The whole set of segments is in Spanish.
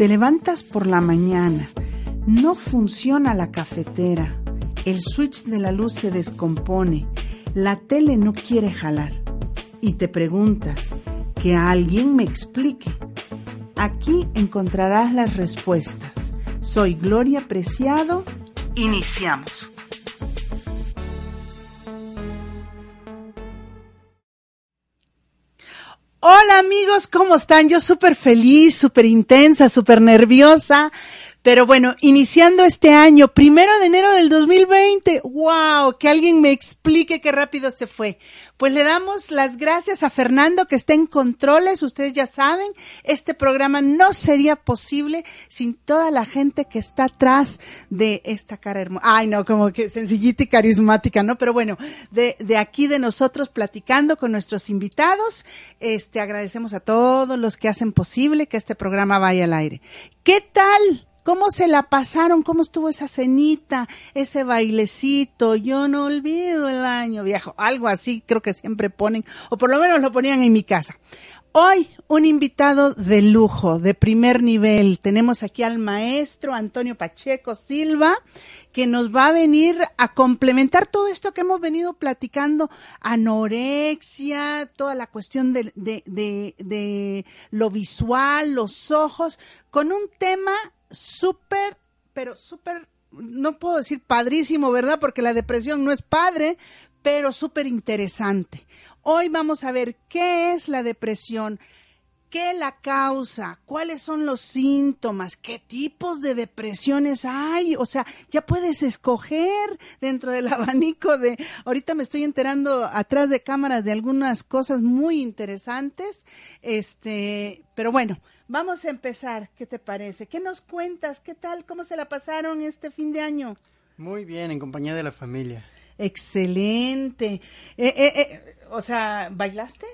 Te levantas por la mañana, no funciona la cafetera, el switch de la luz se descompone, la tele no quiere jalar y te preguntas, que alguien me explique. Aquí encontrarás las respuestas. Soy Gloria Preciado. Iniciamos. Hola amigos, ¿cómo están? Yo súper feliz, súper intensa, súper nerviosa. Pero bueno, iniciando este año, primero de enero del 2020, wow, que alguien me explique qué rápido se fue. Pues le damos las gracias a Fernando que está en controles, ustedes ya saben, este programa no sería posible sin toda la gente que está atrás de esta cara hermosa. Ay, no, como que sencillita y carismática, ¿no? Pero bueno, de, de aquí de nosotros platicando con nuestros invitados, este, agradecemos a todos los que hacen posible que este programa vaya al aire. ¿Qué tal? ¿Cómo se la pasaron? ¿Cómo estuvo esa cenita, ese bailecito? Yo no olvido el año viejo. Algo así creo que siempre ponen, o por lo menos lo ponían en mi casa. Hoy un invitado de lujo, de primer nivel. Tenemos aquí al maestro Antonio Pacheco Silva, que nos va a venir a complementar todo esto que hemos venido platicando, anorexia, toda la cuestión de, lo visual, los ojos, con un tema súper, pero súper, no puedo decir padrísimo, ¿verdad? Porque la depresión no es padre, pero súper interesante. Hoy vamos a ver qué es la depresión, qué la causa, cuáles son los síntomas, qué tipos de depresiones hay, o sea, ya puedes escoger dentro del abanico de, ahorita me estoy enterando atrás de cámaras de algunas cosas muy interesantes, este, pero bueno, Vamos a empezar, ¿qué te parece? ¿Qué nos cuentas? ¿Qué tal? ¿Cómo se la pasaron este fin de año? Muy bien, en compañía de la familia. Excelente. Eh, eh, eh, o sea, ¿bailaste?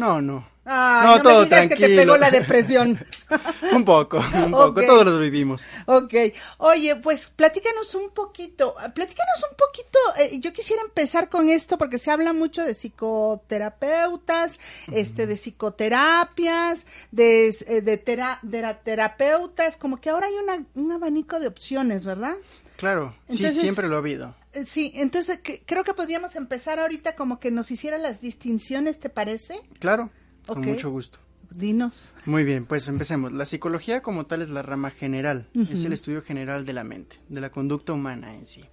No, no. no, no, todo me digas que te pegó la depresión. un poco, un poco, todos los vivimos. Ok. Oye, pues platícanos un poquito, platícanos un poquito, eh, yo quisiera empezar con esto porque se habla mucho de psicoterapeutas, este, de psicoterapias, de, eh, de, de, terapeutas, como que ahora hay una, un abanico de opciones, ¿verdad? Claro, sí, siempre lo ha habido. Eh, sí, entonces creo que podríamos empezar ahorita como que nos hiciera las distinciones, ¿te parece? Claro, con mucho gusto. Dinos. Muy bien, pues empecemos. La psicología como tal es la rama general, es el estudio general de la mente, de la conducta humana en sí.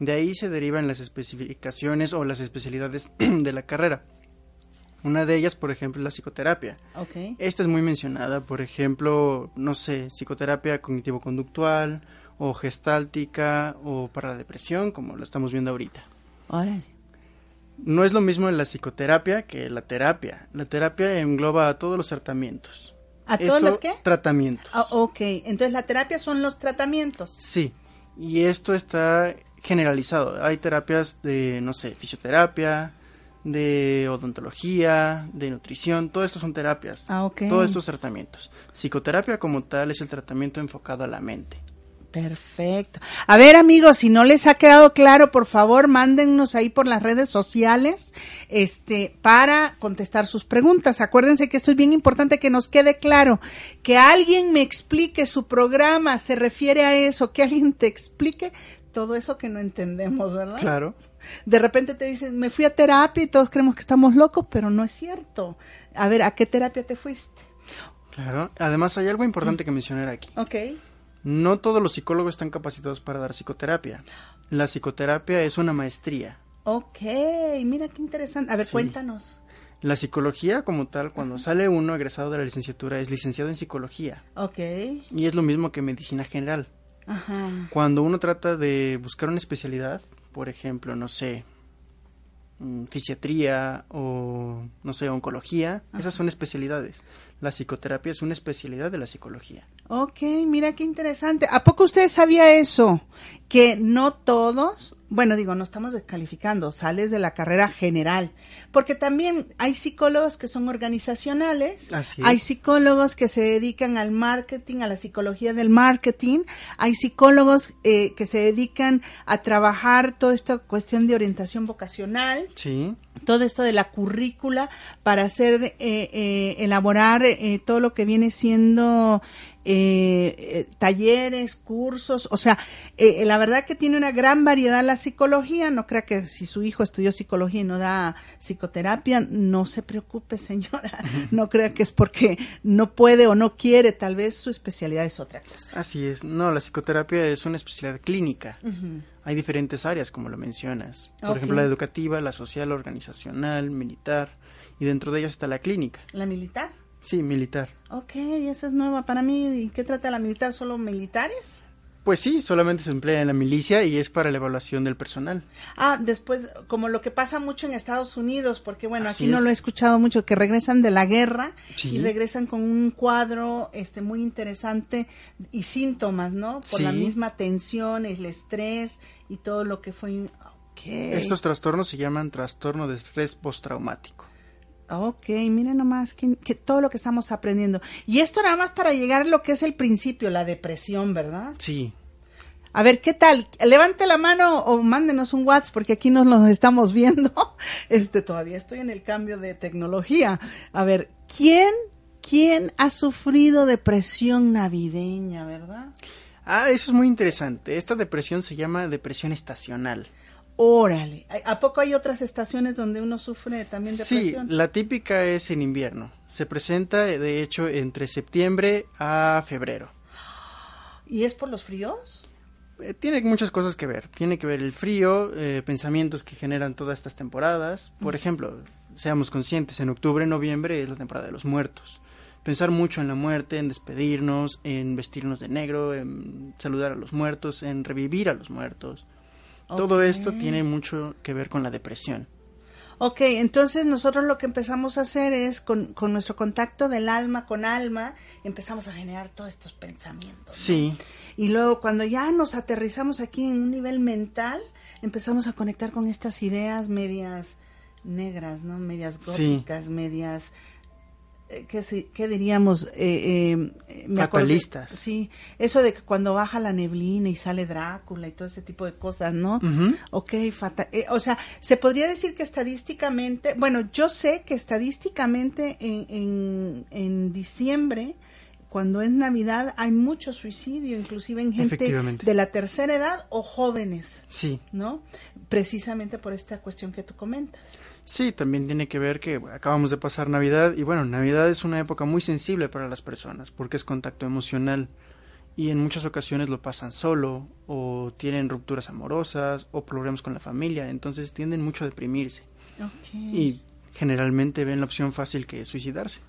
De ahí se derivan las especificaciones o las especialidades de la carrera. Una de ellas, por ejemplo, es la psicoterapia. Okay. Esta es muy mencionada, por ejemplo, no sé, psicoterapia cognitivo-conductual o gestáltica o para la depresión, como lo estamos viendo ahorita. Órale. No es lo mismo la psicoterapia que la terapia. La terapia engloba a todos los tratamientos. ¿A todos los qué? Tratamientos. Ah, ok, entonces la terapia son los tratamientos. Sí, y esto está generalizado. Hay terapias de, no sé, fisioterapia, de odontología, de nutrición, todo esto son terapias. Ah, ok. Todos estos tratamientos. Psicoterapia como tal es el tratamiento enfocado a la mente. Perfecto. A ver, amigos, si no les ha quedado claro, por favor, mándennos ahí por las redes sociales, este, para contestar sus preguntas. Acuérdense que esto es bien importante que nos quede claro, que alguien me explique su programa, se refiere a eso, que alguien te explique todo eso que no entendemos, ¿verdad? Claro. De repente te dicen, me fui a terapia y todos creemos que estamos locos, pero no es cierto. A ver, ¿a qué terapia te fuiste? Claro. Además, hay algo importante que mencionar aquí. Ok no todos los psicólogos están capacitados para dar psicoterapia. La psicoterapia es una maestría. Ok, mira qué interesante. A ver, cuéntanos. La psicología como tal, cuando sale uno egresado de la licenciatura, es licenciado en psicología. Ok. Y es lo mismo que medicina general. Ajá. Cuando uno trata de buscar una especialidad, por ejemplo, no sé, mm, fisiatría o, no sé, oncología, esas son especialidades. La psicoterapia es una especialidad de la psicología. Ok, mira qué interesante. ¿A poco usted sabía eso? Que no todos, bueno, digo, no estamos descalificando, sales de la carrera general, porque también hay psicólogos que son organizacionales, hay psicólogos que se dedican al marketing, a la psicología del marketing, hay psicólogos eh, que se dedican a trabajar toda esta cuestión de orientación vocacional, Sí, todo esto de la currícula para hacer eh, eh, elaborar eh, todo lo que viene siendo eh, eh, talleres, cursos, o sea, eh, la verdad que tiene una gran variedad la psicología, no crea que si su hijo estudió psicología y no da psicoterapia, no se preocupe señora, no crea que es porque no puede o no quiere, tal vez su especialidad es otra cosa. así es. No, la psicoterapia es una especialidad clínica. Hay diferentes áreas, como lo mencionas. Por ejemplo, la educativa, la social, la organizacional, militar, y dentro de ellas está la clínica. ¿La militar? Sí, militar. Ok, esa es nueva para mí. ¿Y qué trata la militar? ¿Solo militares? Pues sí, solamente se emplea en la milicia y es para la evaluación del personal. Ah, después, como lo que pasa mucho en Estados Unidos, porque bueno, Así aquí no es. lo he escuchado mucho, que regresan de la guerra Sí. y regresan con un cuadro este muy interesante y síntomas, ¿no? Por la misma tensión, el estrés y todo lo que fue. Ok. Estos trastornos se llaman trastorno de estrés postraumático. Ok, miren nomás que, que todo lo que estamos aprendiendo. Y esto nada más para llegar a lo que es el principio, la depresión, ¿verdad? Sí, A ver, ¿qué tal? Levante la mano o mándenos un WhatsApp porque aquí nos los estamos viendo. Este, todavía estoy en el cambio de tecnología. A ver, ¿quién, quién ha sufrido depresión navideña, verdad? Ah, eso es muy interesante. Esta depresión se llama depresión estacional. Órale. ¿A poco hay otras estaciones donde uno sufre también Sí, depresión? la típica es en invierno. Se presenta, de hecho, entre septiembre a febrero. ¿Y es por los fríos? Eh, tiene muchas cosas que ver. Tiene que ver el frío, eh, pensamientos que generan todas estas temporadas. Por ejemplo, seamos conscientes, en octubre, noviembre es la temporada de los muertos. Pensar mucho en la muerte, en despedirnos, en vestirnos de negro, en saludar a los muertos, en revivir a los muertos. Todo esto tiene mucho que ver con la depresión. Ok, entonces nosotros lo que empezamos a hacer es, con, con nuestro contacto del alma con alma, empezamos a generar todos estos pensamientos. ¿no? Sí, Y luego cuando ya nos aterrizamos aquí en un nivel mental, empezamos a conectar con estas ideas medias negras, ¿no? Medias Sí. góticas, medias... eh, ¿Qué, si- qué diríamos? Eh, eh, me que- sí, eso de que cuando baja la neblina y sale Drácula y todo ese tipo de cosas, ¿no? Ujú. Ok, fatal. eh, o sea, se podría decir que estadísticamente, bueno, yo sé que estadísticamente en, en, en diciembre, cuando es Navidad, hay mucho suicidio, inclusive en gente de la tercera edad o jóvenes, sí. ¿no? Precisamente por esta cuestión que tú comentas. Sí, también tiene que ver que acabamos de pasar Navidad y bueno, Navidad es una época muy sensible para las personas porque es contacto emocional y en muchas ocasiones lo pasan solo o tienen rupturas amorosas o problemas con la familia, entonces tienden mucho a deprimirse y generalmente ven la opción fácil que es suicidarse.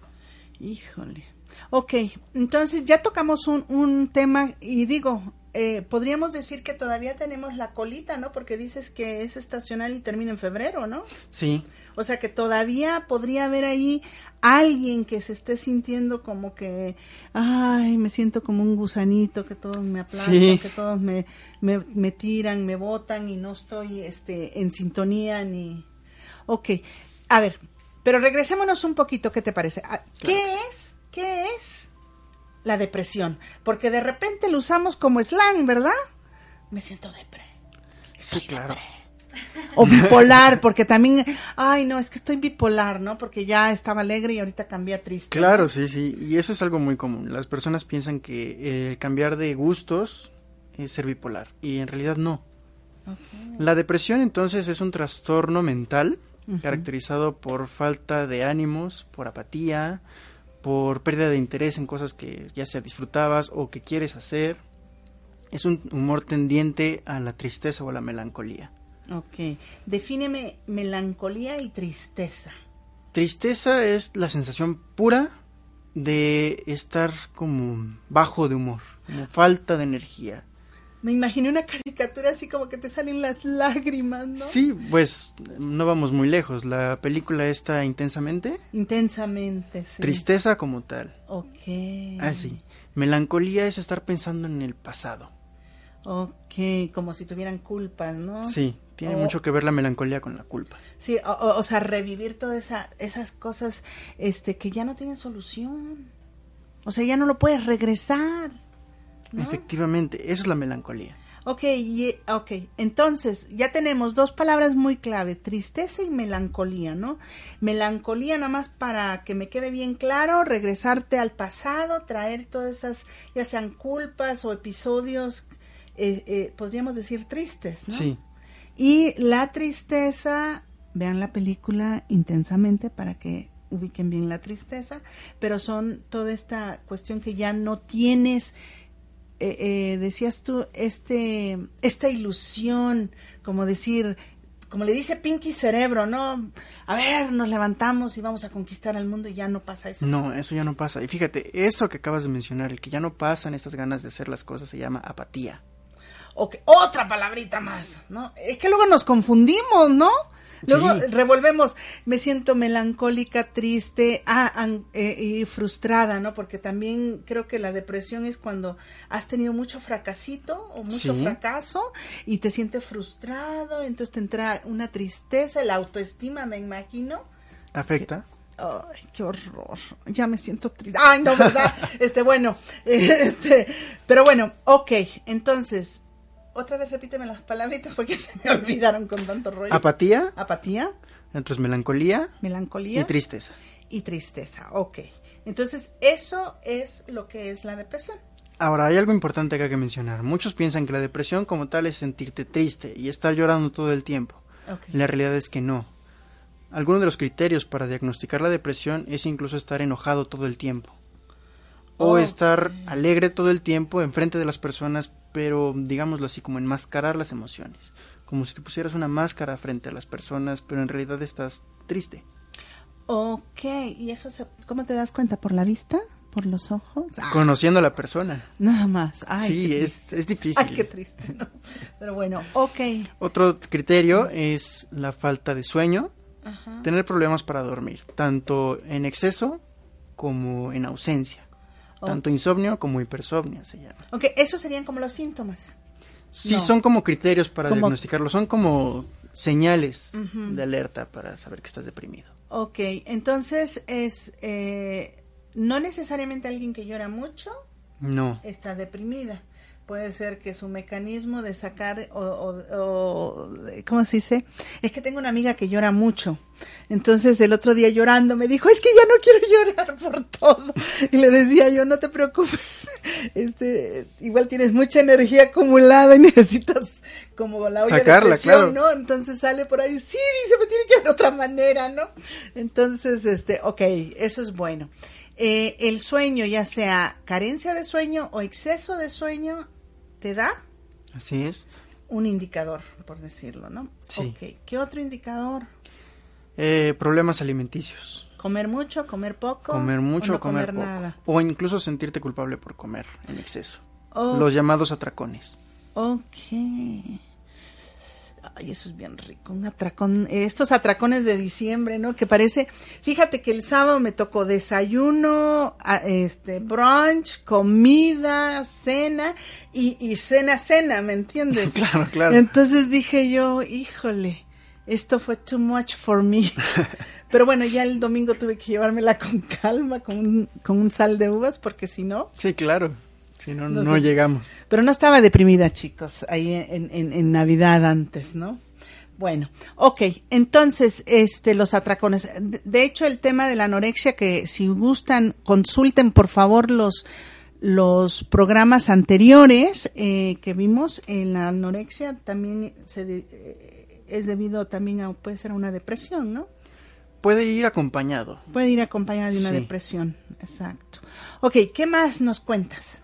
Híjole. Ok, entonces ya tocamos un, un tema y digo, eh, podríamos decir que todavía tenemos la colita, ¿no? Porque dices que es estacional y termina en febrero, ¿no? Sí, O sea que todavía podría haber ahí alguien que se esté sintiendo como que, ay, me siento como un gusanito, que todos me aplastan, Sí. que todos me, me, me tiran, me botan y no estoy este, en sintonía ni... Ok, a ver, pero regresémonos un poquito, ¿qué te parece? Ah, ¿Qué Claro. es? ¿Qué es la depresión? Porque de repente lo usamos como slang, ¿verdad? Me siento depre. sí, claro. O bipolar, porque también, ay, no, es que estoy bipolar, ¿no? Porque ya estaba alegre y ahorita cambié a triste. Claro, sí, sí, y eso es algo muy común. Las personas piensan que eh, cambiar de gustos es ser bipolar y en realidad no. La depresión entonces es un trastorno mental caracterizado por falta de ánimos, por apatía, por pérdida de interés en cosas que ya sea disfrutabas o que quieres hacer. Es un humor tendiente a la tristeza o a la melancolía. Ok. Defíneme melancolía y tristeza. Tristeza es la sensación pura de estar como bajo de humor, como falta de energía. Me imaginé una caricatura así como que te salen las lágrimas, ¿no? Sí, pues no vamos muy lejos. La película está intensamente. Intensamente, sí. Tristeza como tal. Ok. Así. Melancolía es estar pensando en el pasado. Ok, como si tuvieran culpas, ¿no? Sí, tiene O- mucho que ver la melancolía con la culpa. Sí, o, o- o sea, revivir todas esa, esas cosas este, que ya no tienen solución. O sea, ya no lo puedes regresar. ¿No? Efectivamente, esa es la melancolía. Ok, y- ok, entonces ya tenemos dos palabras muy clave, tristeza y melancolía, ¿no? Melancolía nada más para que me quede bien claro, regresarte al pasado, traer todas esas, ya sean culpas o episodios, eh, eh, podríamos decir tristes, ¿no? Sí, Y la tristeza, vean la película intensamente para que ubiquen bien la tristeza, pero son toda esta cuestión que ya no tienes, eh, eh, decías tú, este, esta ilusión, como decir, como le dice Pinky Cerebro, ¿no? A ver, nos levantamos y vamos a conquistar al mundo y ya no pasa eso. no, eso ya no pasa. Y fíjate, eso que acabas de mencionar, el que ya no pasan estas ganas de hacer las cosas, se llama apatía. O que- otra palabrita más, ¿no? Es que luego nos confundimos, ¿no? Luego Sí. revolvemos, me siento melancólica, triste, ah, an- eh, y frustrada, ¿no? Porque también creo que la depresión es cuando has tenido mucho fracasito o mucho Sí. fracaso y te sientes frustrado, entonces te entra una tristeza, la autoestima, me imagino. Afecta. Ay, qué horror. Ya me siento triste. Ay, no, ¿verdad? este, bueno, este, pero bueno, ok. Entonces, otra vez repíteme las palabritas porque se me olvidaron con tanto rollo. Apatía, Apatía, entonces melancolía melancolía y tristeza. y tristeza. Ok. Entonces, eso es lo que es la depresión. Ahora, hay algo importante que hay que mencionar. Muchos piensan que la depresión como tal es sentirte triste y estar llorando todo el tiempo. La realidad es que no. Algunos de los criterios para diagnosticar la depresión es incluso estar enojado todo el tiempo. O estar alegre todo el tiempo enfrente de las personas, pero digámoslo así, como enmascarar las emociones. Como si te pusieras una máscara frente a las personas, pero en realidad estás triste. Ok. ¿Y eso se, cómo te das cuenta? ¿Por la vista? ¿Por los ojos? Ah, Conociendo a la persona. nada más. Ay, sí, es, es difícil. Ay, qué triste. ¿no? Pero bueno, ok. Otro criterio es la falta de sueño, Ajá. tener problemas para dormir, tanto en exceso como en ausencia. Oh. Tanto insomnio como hipersomnio se llama. Ok, esos serían como los síntomas. Sí, No. son como criterios para Como- diagnosticarlo, son como señales de alerta para saber que estás deprimido. Ok, entonces es eh, no necesariamente alguien que llora mucho No, está deprimida. Puede ser que su mecanismo de sacar o, o- o- ¿cómo se dice? Es que tengo una amiga que llora mucho. Entonces el otro día llorando me dijo, es que ya no quiero llorar por todo. Y le decía yo, no te preocupes. Este, igual tienes mucha energía acumulada y necesitas como la olla Sacarla, de presión, claro. ¿no? Entonces sale por ahí, sí, dice, me tiene que haber otra manera, ¿no? Entonces, este, ok, eso es bueno. Eh, el sueño, ya sea carencia de sueño o exceso de sueño, te da así es. un indicador, por decirlo, ¿no? Sí. Ok, ¿qué otro indicador? Eh, problemas alimenticios. Comer mucho, comer poco. Comer mucho o o no comer, comer poco. nada. O incluso sentirte culpable por comer en exceso. Oh, Los llamados atracones. Ok. Ay, eso es bien rico. Un atracón, eh, estos atracones de diciembre, ¿no? Que parece, fíjate que el sábado me tocó desayuno, este, brunch, comida, cena y, y cena, cena, ¿me entiendes? Claro, claro. Entonces dije yo, híjole, esto fue too much for me. Pero bueno, ya el domingo tuve que llevármela con calma, con un, con un sal de uvas, porque si no, Sí, claro. Si no, No no, sé. llegamos. pero no estaba deprimida, chicos, ahí en, en, en Navidad antes, ¿no? Bueno, ok, entonces, este, los atracones. De, hecho, el tema de la anorexia, que si gustan, consulten por favor los, los programas anteriores eh, que vimos en la anorexia, también se de- eh, es debido también a, puede ser a una depresión, ¿no? Puede ir acompañado. Puede ir acompañada de una Sí. depresión, exacto. Ok, ¿qué más nos cuentas?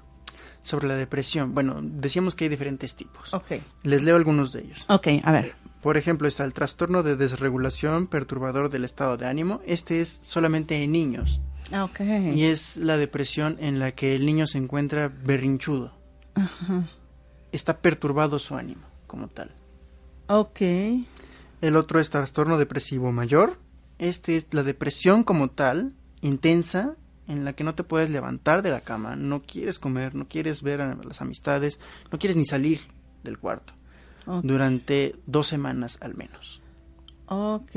Sobre la depresión. Bueno, decíamos que hay diferentes tipos. Ok, Les leo algunos de ellos. ok, a ver. Por ejemplo, está el trastorno de desregulación perturbador del estado de ánimo. Este es solamente en niños. Ah, Ok. Y es la depresión en la que el niño se encuentra berrinchudo. Ajá. está perturbado su ánimo como tal. Ok. El otro es trastorno depresivo mayor. Este es la depresión como tal, intensa, en la que no te puedes levantar de la cama, no quieres comer, no quieres ver a las amistades, no quieres ni salir del cuarto durante dos semanas al menos. Ok.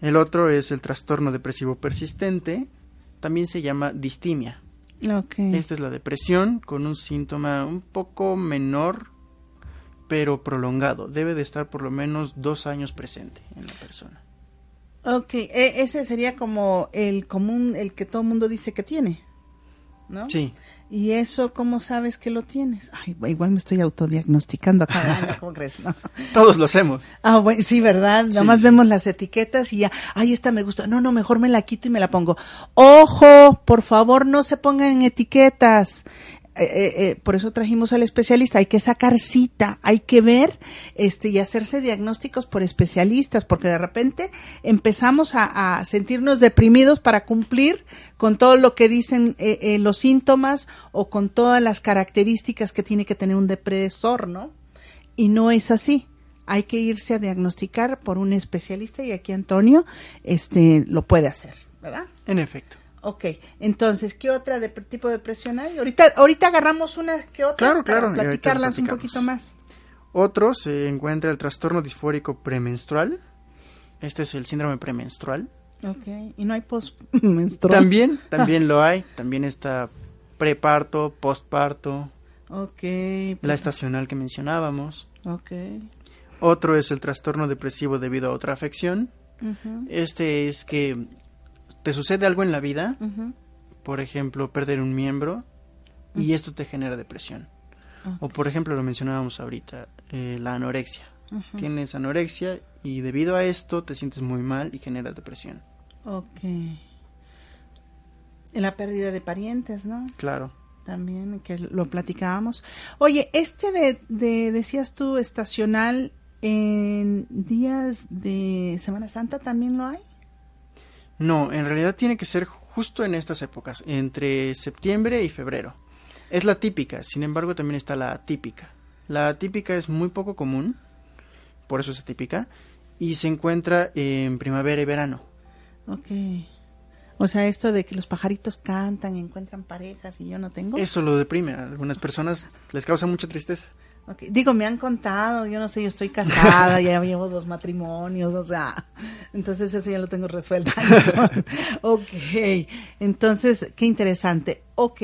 El otro es el trastorno depresivo persistente, también se llama distimia. Ok. Esta es la depresión con un síntoma un poco menor, pero prolongado. Debe de estar por lo menos dos años presente en la persona. Ok, e- ese sería como el común, el que todo el mundo dice que tiene, ¿no? Sí, ¿Y eso cómo sabes que lo tienes? Ay, igual me estoy autodiagnosticando cada año, ¿cómo crees? No. todos lo hacemos. Ah, bueno, sí, ¿verdad? Nada Sí, más sí. vemos las etiquetas y ya, ay, esta me gusta. No, no, mejor me la quito y me la pongo. Ojo, por favor, no se pongan etiquetas. Eh, eh, eh, por eso trajimos al especialista. Hay que sacar cita, hay que ver este y hacerse diagnósticos por especialistas, porque de repente empezamos a, a sentirnos deprimidos para cumplir con todo lo que dicen eh, eh, los síntomas o con todas las características que tiene que tener un depresor, ¿no? y no es así. Hay que irse a diagnosticar por un especialista y aquí Antonio este lo puede hacer, ¿verdad? En efecto. Ok, entonces, ¿qué otra de, tipo de depresión hay? Ahorita, ahorita agarramos unas que otras Claro, para claro, platicarlas un poquito más. Otro se encuentra el trastorno disfórico premenstrual. Este es el síndrome premenstrual. Ok, y no hay postmenstrual. También, también lo hay. También está preparto, postparto, Ok, la estacional que mencionábamos. ok. Otro es el trastorno depresivo debido a otra afección. Este es que te sucede algo en la vida, por ejemplo, perder un miembro, y esto te genera depresión. O por ejemplo, lo mencionábamos ahorita, eh, la anorexia. Tienes anorexia y debido a esto te sientes muy mal y genera depresión. Ok. La pérdida de parientes, ¿no? Claro. también que lo platicábamos. Oye, este de, de decías tú estacional en días de Semana Santa también lo hay. No, en realidad tiene que ser justo en estas épocas, entre septiembre y febrero. Es la típica, sin embargo también está la atípica. La atípica es muy poco común, por eso es atípica, y se encuentra en primavera y verano. Ok. O sea, esto de que los pajaritos cantan, encuentran parejas y yo no tengo. Eso lo deprime, a algunas personas les causa mucha tristeza. Ok, Digo, me han contado, yo no sé, yo estoy casada, ya llevo dos matrimonios, o sea, entonces eso ya lo tengo resuelto. ok, entonces, qué interesante. Ok,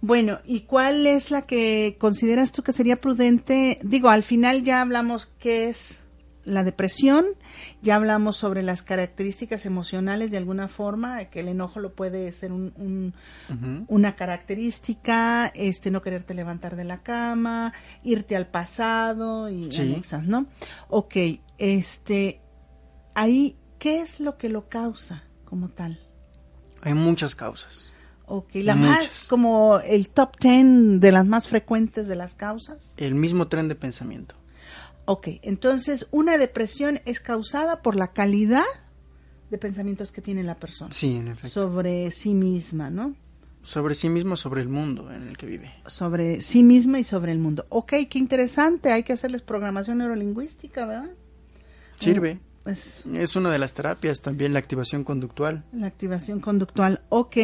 bueno, ¿y cuál es la que consideras tú que sería prudente? Digo, al final ya hablamos qué es la depresión, ya hablamos sobre las características emocionales de alguna forma, que el enojo lo puede ser un, una característica, este no quererte levantar de la cama, irte al pasado y Sí. anexas, ¿no? Ok, este, ahí, ¿qué es lo que lo causa como tal? Hay muchas causas. Ok, la Muchas. más, como el top ten de las más frecuentes de las causas. El mismo tren de pensamiento. Ok, entonces una depresión es causada por la calidad de pensamientos que tiene la persona Sí, en efecto. sobre sí misma, ¿no? sobre sí mismo, sobre el mundo en el que vive. sobre sí misma y sobre el mundo. Ok, qué interesante, hay que hacerles programación neurolingüística, ¿verdad? Sirve. Es Es una de las terapias, también la activación conductual. la activación conductual. Ok,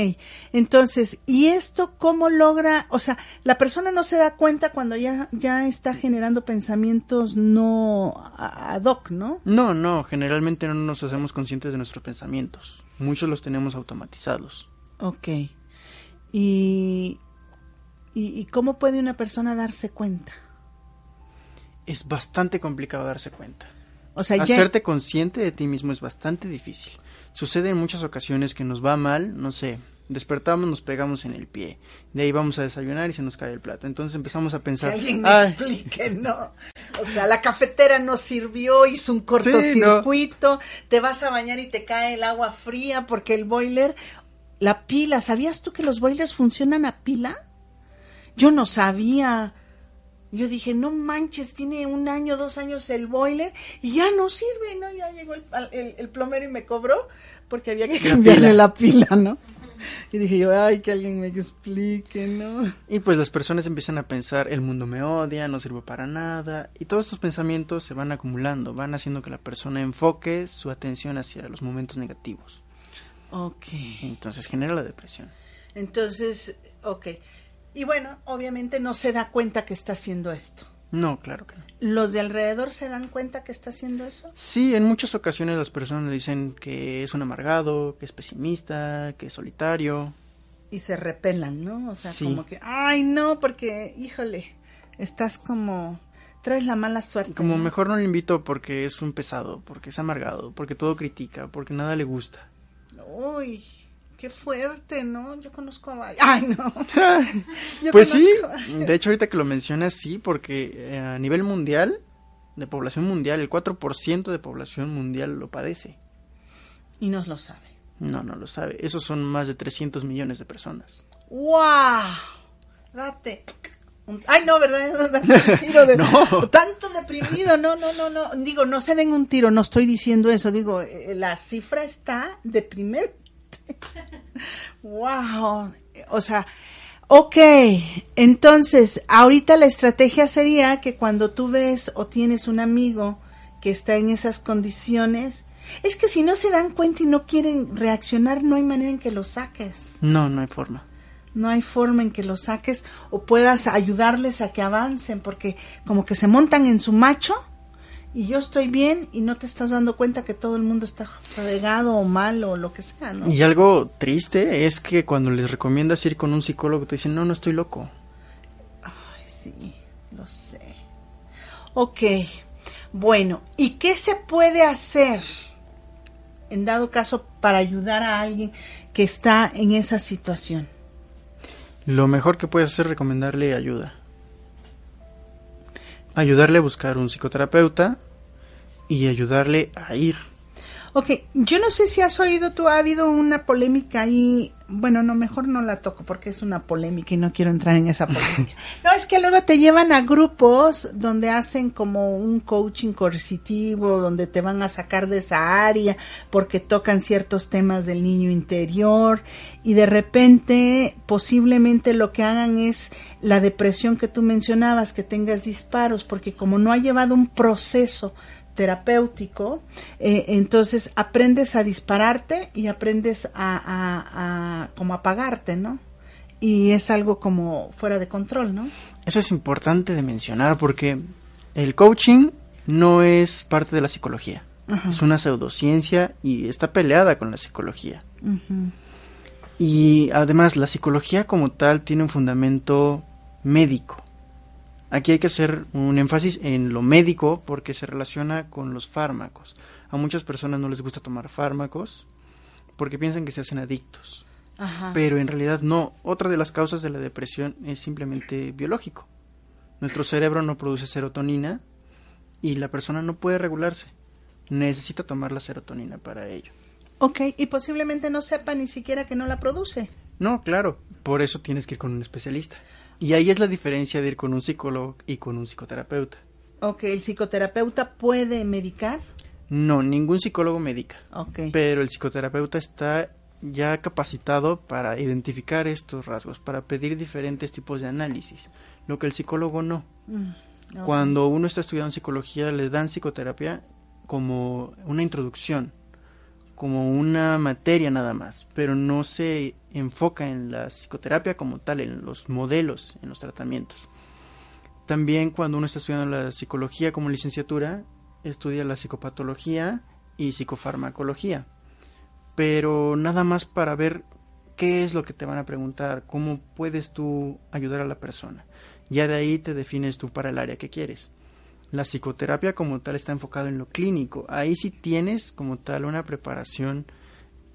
entonces, ¿y esto cómo logra? O sea, la persona no se da cuenta cuando ya, ya está generando pensamientos no ad hoc, ¿no? No, no, generalmente no nos hacemos conscientes de nuestros pensamientos. Muchos los tenemos automatizados. Ok. ¿Y, y, y cómo puede una persona darse cuenta? Es bastante complicado darse cuenta. O sea, ya... Hacerte consciente de ti mismo es bastante difícil. Sucede en muchas ocasiones que nos va mal, no sé, despertamos, nos pegamos en el pie. De ahí vamos a desayunar y se nos cae el plato. Entonces empezamos a Que pensar, alguien me "Ay, explique, ¿no? O sea, la cafetera no sirvió, hizo un cortocircuito, te vas a bañar y te cae el agua fría porque el boiler, la pila, ¿sabías tú que los boilers funcionan a pila? Yo no sabía. Yo dije, no manches, tiene un año, dos años el boiler y ya no sirve, ¿no? Ya llegó el, el- el plomero y me cobró porque había que La cambiarle pila. la pila, ¿no? y dije yo, ay, que alguien me explique, ¿no? Y pues las personas empiezan a pensar, el mundo me odia, no sirvo para nada, y todos estos pensamientos se van acumulando, van haciendo que la persona enfoque su atención hacia los momentos negativos. Ok. Entonces genera la depresión. Entonces, ok. Y bueno, obviamente no se da cuenta que está haciendo esto. No, claro que no. ¿Los de alrededor se dan cuenta que está haciendo eso? Sí, en muchas ocasiones las personas dicen que es un amargado, que es pesimista, que es solitario. Y se repelan, ¿no? O sea, Sí. como que, ay, no, porque, híjole, estás como, traes la mala suerte. Como ¿no? mejor no lo invito porque es un pesado, porque es amargado, porque todo critica, porque nada le gusta. Uy, qué fuerte, ¿no? Yo conozco a varios. Ay, no. Yo pues sí, de hecho ahorita que lo mencionas sí, porque eh, a nivel mundial, de población mundial, el 4% de población mundial lo padece. Y no lo sabe. No, no lo sabe. Esos son más de 300 millones de personas. ¡Wow! Date. Ay, no, ¿verdad? Date un tiro de... No. Tanto deprimido, no, no, no, no. Digo, no se den un tiro, no estoy diciendo eso. Digo, eh, la cifra está deprimente. ¡Wow! O sea, ok. Entonces, ahorita la estrategia sería que cuando tú ves o tienes un amigo que está en esas condiciones, es que si no se dan cuenta y no quieren reaccionar, no hay manera en que lo saques. No, no hay forma. No hay forma en que lo saques o puedas ayudarles a que avancen, porque como que se montan en su macho y yo estoy bien y no te estás dando cuenta que todo el mundo está fregado o mal o lo que sea, ¿no? Y algo triste es que cuando les recomiendas ir con un psicólogo te dicen, no, no estoy loco. Ay, sí, lo sé. Ok, bueno, ¿y qué se puede hacer en dado caso para ayudar a alguien que está en esa situación? Lo mejor que puedes hacer es recomendarle ayuda. Ayudarle a buscar un psicoterapeuta y ayudarle a ir. Ok, yo no sé si has oído tú, ha habido una polémica ahí, bueno, no, mejor no la toco porque es una polémica y no quiero entrar en esa polémica. No, es que luego te llevan a grupos donde hacen como un coaching coercitivo, donde te van a sacar de esa área porque tocan ciertos temas del niño interior y de repente posiblemente lo que hagan es la depresión que tú mencionabas, que tengas disparos, porque como no ha llevado un proceso terapéutico, eh, entonces aprendes a dispararte y aprendes a, a, a como apagarte, ¿no? Y es algo como fuera de control, ¿no? Eso es importante de mencionar porque el coaching no es parte de la psicología. Ajá. Es una pseudociencia y está peleada con la psicología. Y además la psicología como tal tiene un fundamento médico. Aquí hay que hacer un énfasis en lo médico porque se relaciona con los fármacos. A muchas personas no les gusta tomar fármacos porque piensan que se hacen adictos. Ajá. Pero en realidad no. Otra de las causas de la depresión es simplemente biológico. Nuestro cerebro no produce serotonina y la persona no puede regularse. Necesita tomar la serotonina para ello. Ok, y posiblemente no sepa ni siquiera que no la produce. No, claro, por eso tienes que ir con un especialista. Y ahí es la diferencia de ir con un psicólogo y con un psicoterapeuta. Ok, ¿el psicoterapeuta puede medicar? No, ningún psicólogo medica, Ok. pero el psicoterapeuta está ya capacitado para identificar estos rasgos, para pedir diferentes tipos de análisis, lo que el psicólogo no. Mm. Cuando uno está estudiando psicología, le dan psicoterapia como una introducción, como una materia nada más, pero no se enfoca en la psicoterapia como tal, en los modelos, en los tratamientos. También cuando uno está estudiando la psicología como licenciatura, estudia la psicopatología y psicofarmacología, pero nada más para ver qué es lo que te van a preguntar, cómo puedes tú ayudar a la persona. Ya de ahí te defines tú para el área que quieres. La psicoterapia como tal está enfocado en lo clínico. Ahí sí tienes como tal una preparación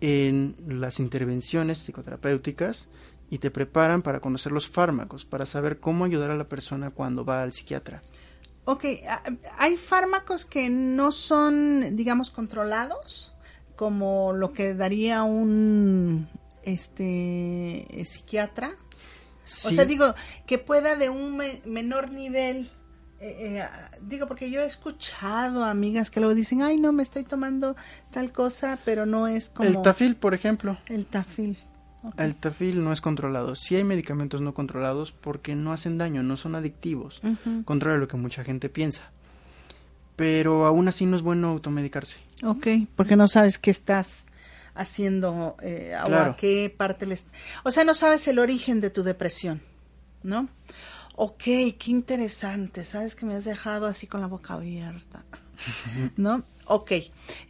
en las intervenciones psicoterapéuticas y te preparan para conocer los fármacos, para saber cómo ayudar a la persona cuando va al psiquiatra. Ok, hay fármacos que no son, digamos, controlados, como lo que daría un este psiquiatra. O sea, digo, que pueda de un me- menor nivel. Eh, eh, digo, porque yo he escuchado amigas que luego dicen, ay, no, me estoy tomando tal cosa, pero no es como El tafil, por ejemplo. el tafil. El tafil no es controlado. Sí hay medicamentos no controlados porque no hacen daño, no son adictivos, contrario a lo que mucha gente piensa. Pero aún así no es bueno automedicarse. Ok, porque no sabes qué estás haciendo eh, o a qué parte les... O sea, no sabes el origen de tu depresión, ¿no? Ok, qué interesante. Sabes que me has dejado así con la boca abierta, ¿no? Ok,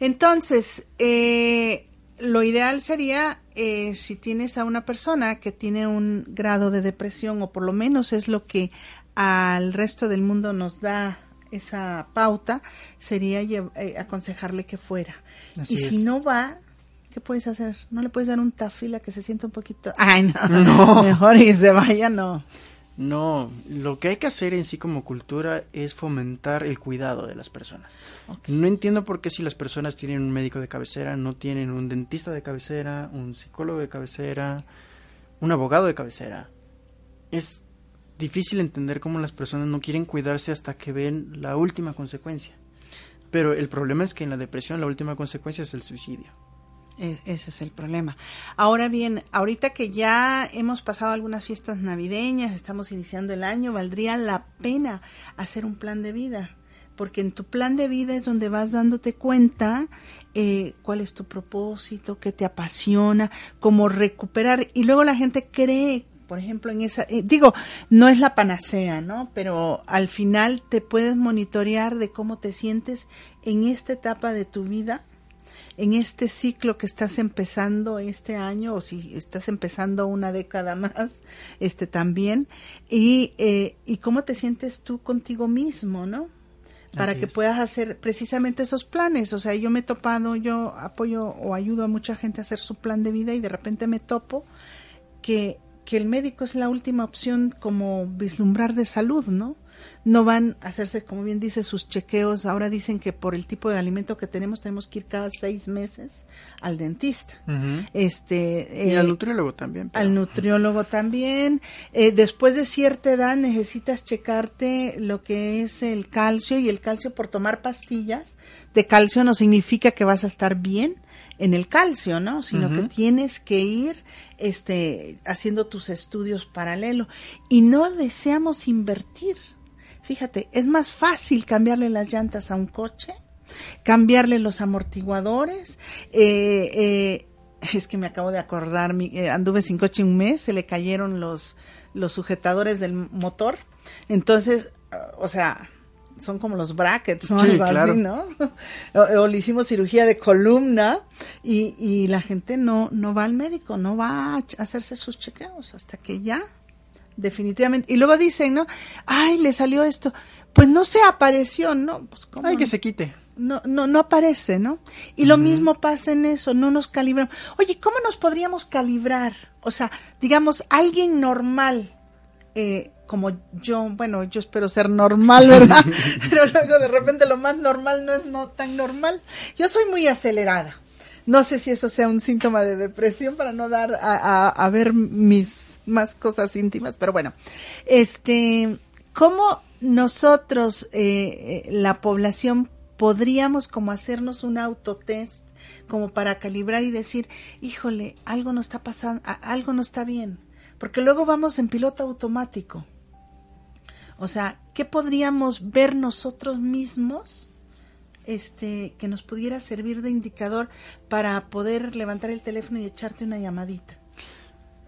entonces, eh, lo ideal sería eh, si tienes a una persona que tiene un grado de depresión o por lo menos es lo que al resto del mundo nos da esa pauta, sería eh, aconsejarle que fuera. y si no va, ¿qué puedes hacer? ¿No le puedes dar un tafila que se sienta un poquito? Ay, no, no. mejor y se vaya, no. No, lo que hay que hacer en sí como cultura es fomentar el cuidado de las personas. No entiendo por qué si las personas tienen un médico de cabecera, no tienen un dentista de cabecera, un psicólogo de cabecera, un abogado de cabecera. Es difícil entender cómo las personas no quieren cuidarse hasta que ven la última consecuencia. Pero el problema es que en la depresión la última consecuencia es el suicidio ese es el problema. Ahora bien, ahorita que ya hemos pasado algunas fiestas navideñas, estamos iniciando el año, valdría la pena hacer un plan de vida, porque en tu plan de vida es donde vas dándote cuenta eh, cuál es tu propósito, qué te apasiona, cómo recuperar. Y luego la gente cree por ejemplo, en esa, eh, digo, no es la panacea, ¿no? Pero al final te puedes monitorear de cómo te sientes en esta etapa de tu vida en este ciclo que estás empezando este año o si estás empezando una década más, este también, y, eh, y cómo te sientes tú contigo mismo, ¿no? Para que puedas hacer precisamente esos planes. O sea, yo me he topado, yo apoyo o ayudo a mucha gente a hacer su plan de vida y de repente me topo que, que el médico es la última opción como vislumbrar de salud, ¿no? No van a hacerse, como bien dice, sus chequeos. Ahora dicen que por el tipo de alimento que tenemos, tenemos que ir cada seis meses al dentista. este Y al eh, nutriólogo también. Al nutriólogo también. Eh, después de cierta edad necesitas checarte lo que es el calcio y el calcio por tomar pastillas de calcio no significa que vas a estar bien en el calcio, ¿no? Sino que tienes que ir este haciendo tus estudios paralelo y no deseamos invertir Fíjate, es más fácil cambiarle las llantas a un coche, cambiarle los amortiguadores. Eh, eh, es que me acabo de acordar, eh, anduve sin coche un mes, se le cayeron los, los sujetadores del motor. Entonces, o sea, son como los brackets, ¿no? Algo así, ¿no? o, le hicimos cirugía de columna y, y la gente no, no va al médico, no va a hacerse sus chequeos hasta que ya definitivamente. Y luego dicen, ¿no? Ay, le salió esto. Pues no se apareció, ¿no? Pues ¿cómo? Ay, que se quite. No, no, no aparece, ¿no? Y lo mismo pasa en eso, no nos calibramos. Oye, ¿cómo nos podríamos calibrar? O sea, digamos, alguien normal, eh, como yo, bueno, yo espero ser normal, ¿verdad? Pero luego de repente lo más normal no es no tan normal. Yo soy muy acelerada. No sé si eso sea un síntoma de depresión para no dar a, a ver mis más cosas íntimas, pero bueno, este, ¿cómo nosotros, eh, eh, la población, podríamos como hacernos un autotest como para calibrar y decir, híjole, algo no está pasando, algo no está bien, porque luego vamos en piloto automático. O sea, ¿qué podríamos ver nosotros mismos? Este, que nos pudiera servir de indicador para poder levantar el teléfono y echarte una llamadita.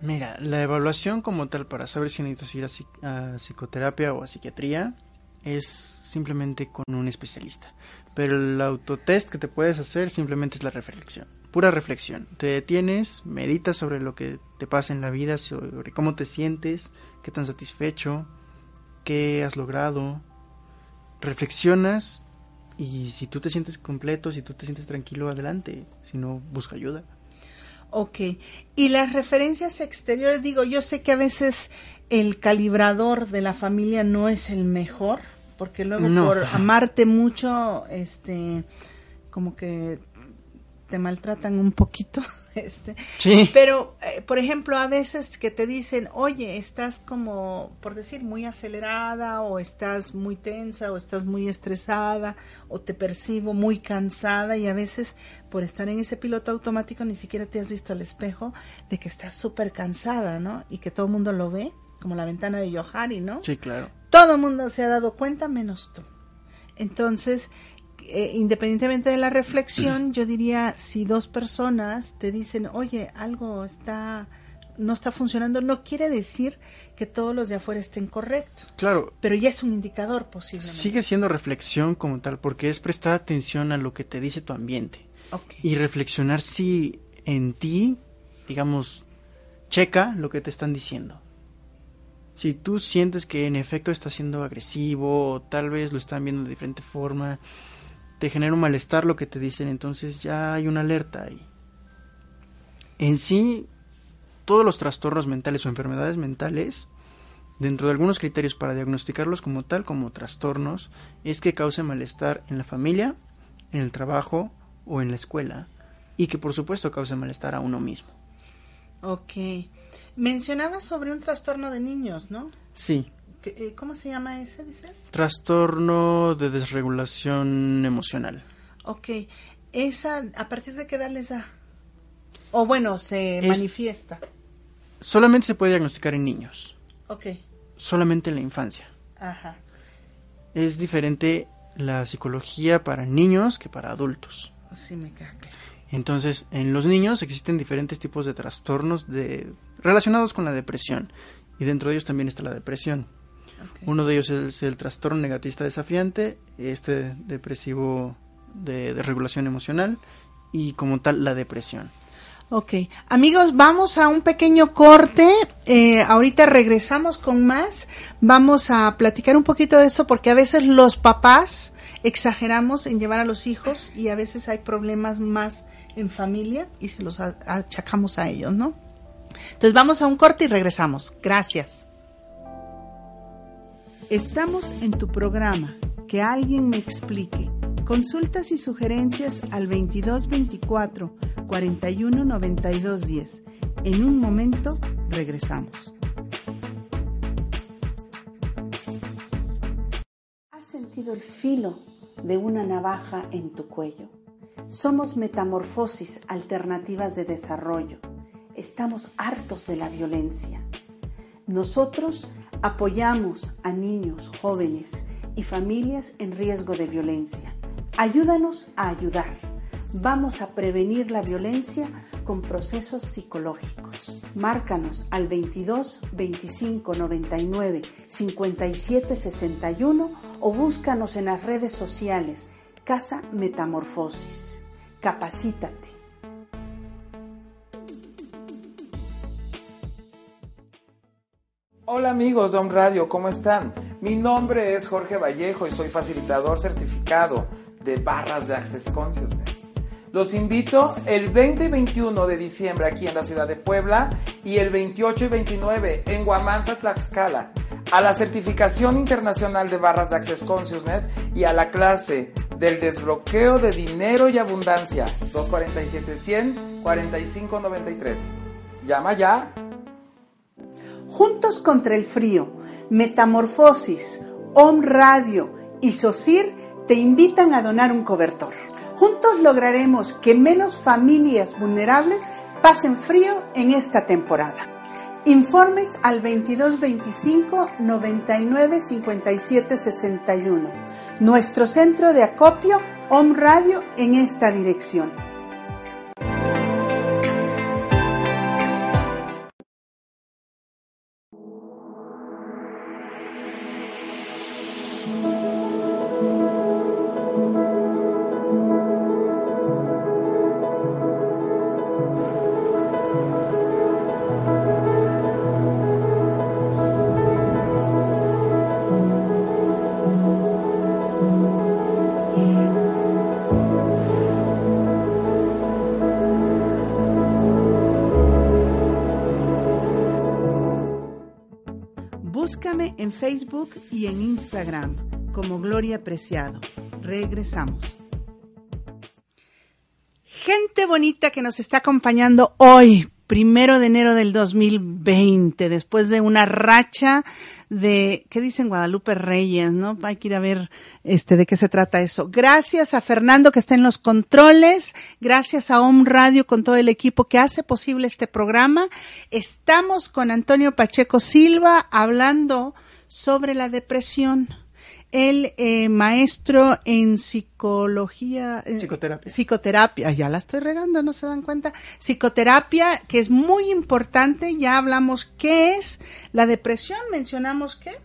Mira, la evaluación como tal para saber si necesitas ir a, psicoterapia o a psiquiatría es simplemente con un especialista. Pero el autotest que te puedes hacer simplemente es la reflexión, pura reflexión. Te detienes, meditas sobre lo que te pasa en la vida, sobre cómo te sientes, qué tan satisfecho, qué has logrado. Reflexionas y si tú te sientes completo, si tú te sientes tranquilo, adelante. Si no, busca ayuda. Ok. Y las referencias exteriores, digo, yo sé que a veces el calibrador de la familia no es el mejor, porque luego por amarte mucho, este, como que te maltratan un poquito. Este, Sí. Pero, eh, por ejemplo, a veces que te dicen, oye, estás como, por decir, muy acelerada, o estás muy tensa, o estás muy estresada, o te percibo muy cansada, y a veces, por estar en ese piloto automático, ni siquiera te has visto al espejo de que estás súper cansada, ¿no? Y que todo el mundo lo ve, como la ventana de Yohari, ¿no? Sí, claro. Todo el mundo se ha dado cuenta, menos tú. Entonces, eh, independientemente de la reflexión, yo diría, si dos personas te dicen, oye, algo está, no está funcionando, no quiere decir que todos los de afuera estén correctos, Claro, pero ya es un indicador posiblemente. sigue siendo reflexión como tal, porque es prestar atención a lo que te dice tu ambiente. Y reflexionar si en ti, digamos, checa lo que te están diciendo. Si tú sientes que en efecto está siendo agresivo, o tal vez lo están viendo de diferente forma, te genera un malestar lo que te dicen, entonces ya hay una alerta ahí. En sí, todos los trastornos mentales o enfermedades mentales, dentro de algunos criterios para diagnosticarlos como tal, como trastornos, es que cause malestar en la familia, en el trabajo o en la escuela, y que por supuesto cause malestar a uno mismo. Ok. Mencionabas sobre un trastorno de niños, ¿no? Sí, ¿Qué- eh, ¿Cómo se llama ese, dices? trastorno de desregulación emocional. Ok. ¿Esa, a partir de qué edad les da? O bueno, se Es- manifiesta. Solamente se puede diagnosticar en niños, Ok. solamente en la infancia. Ajá. Es diferente la psicología para niños que para adultos. Sí, me queda claro. Entonces, en los niños existen diferentes tipos de trastornos de relacionados con la depresión y dentro de ellos también está la depresión. Uno de ellos es el trastorno negativista desafiante, este depresivo de, de regulación emocional y como tal la depresión. Ok, amigos, vamos a un pequeño corte. Eh, ahorita regresamos con más. Vamos a platicar un poquito de esto porque a veces los papás exageramos en llevar a los hijos y a veces hay problemas más en familia y se los achacamos a ellos, ¿no? Entonces vamos a un corte y regresamos. Gracias. Estamos en tu programa. Que alguien me explique. Consultas y sugerencias al 2224 41 92 10. En un momento regresamos. ¿Has sentido el filo de una navaja en tu cuello? Somos Metamorfosis Alternativas de Desarrollo. Estamos hartos de la violencia. Nosotros apoyamos a niños, jóvenes y familias en riesgo de violencia. Ayúdanos a ayudar. Vamos a prevenir la violencia con procesos psicológicos. Márcanos al 22 25 99 57 61 o búscanos en las redes sociales Casa Metamorfosis. Capacítate. Hola amigos de Home Radio, ¿cómo están? Mi nombre es Jorge Vallejo y soy facilitador certificado de barras de Access Consciousness. Los invito el 20 y 21 de diciembre aquí en la ciudad de Puebla y el 28 y 29 en Guamantla, Tlaxcala a la certificación internacional de barras de Access Consciousness y a la clase del desbloqueo de dinero y abundancia 247 100 4593. Llama ya Juntos contra el frío, Metamorfosis, Om Radio y SOCIR te invitan a donar un cobertor. Juntos lograremos que menos familias vulnerables pasen frío en esta temporada. Informes al 2225 99 57 61. Nuestro centro de acopio Om Radio en esta dirección. Búscame en Facebook y en Instagram como Gloria Preciado. Regresamos. gente bonita que nos está acompañando hoy, primero de enero del 2020, después de una racha de, ¿qué dicen Guadalupe Reyes, no? Hay que ir a ver, este, de qué se trata eso. Gracias a Fernando que está en los controles, gracias a Om Radio con todo el equipo que hace posible este programa. Estamos con Antonio Pacheco Silva hablando sobre la depresión el eh, maestro en psicología, eh, psicoterapia. Psicoterapia, ya la estoy regando, no se dan cuenta. Psicoterapia, que es muy importante, ya hablamos qué es la depresión, mencionamos qué,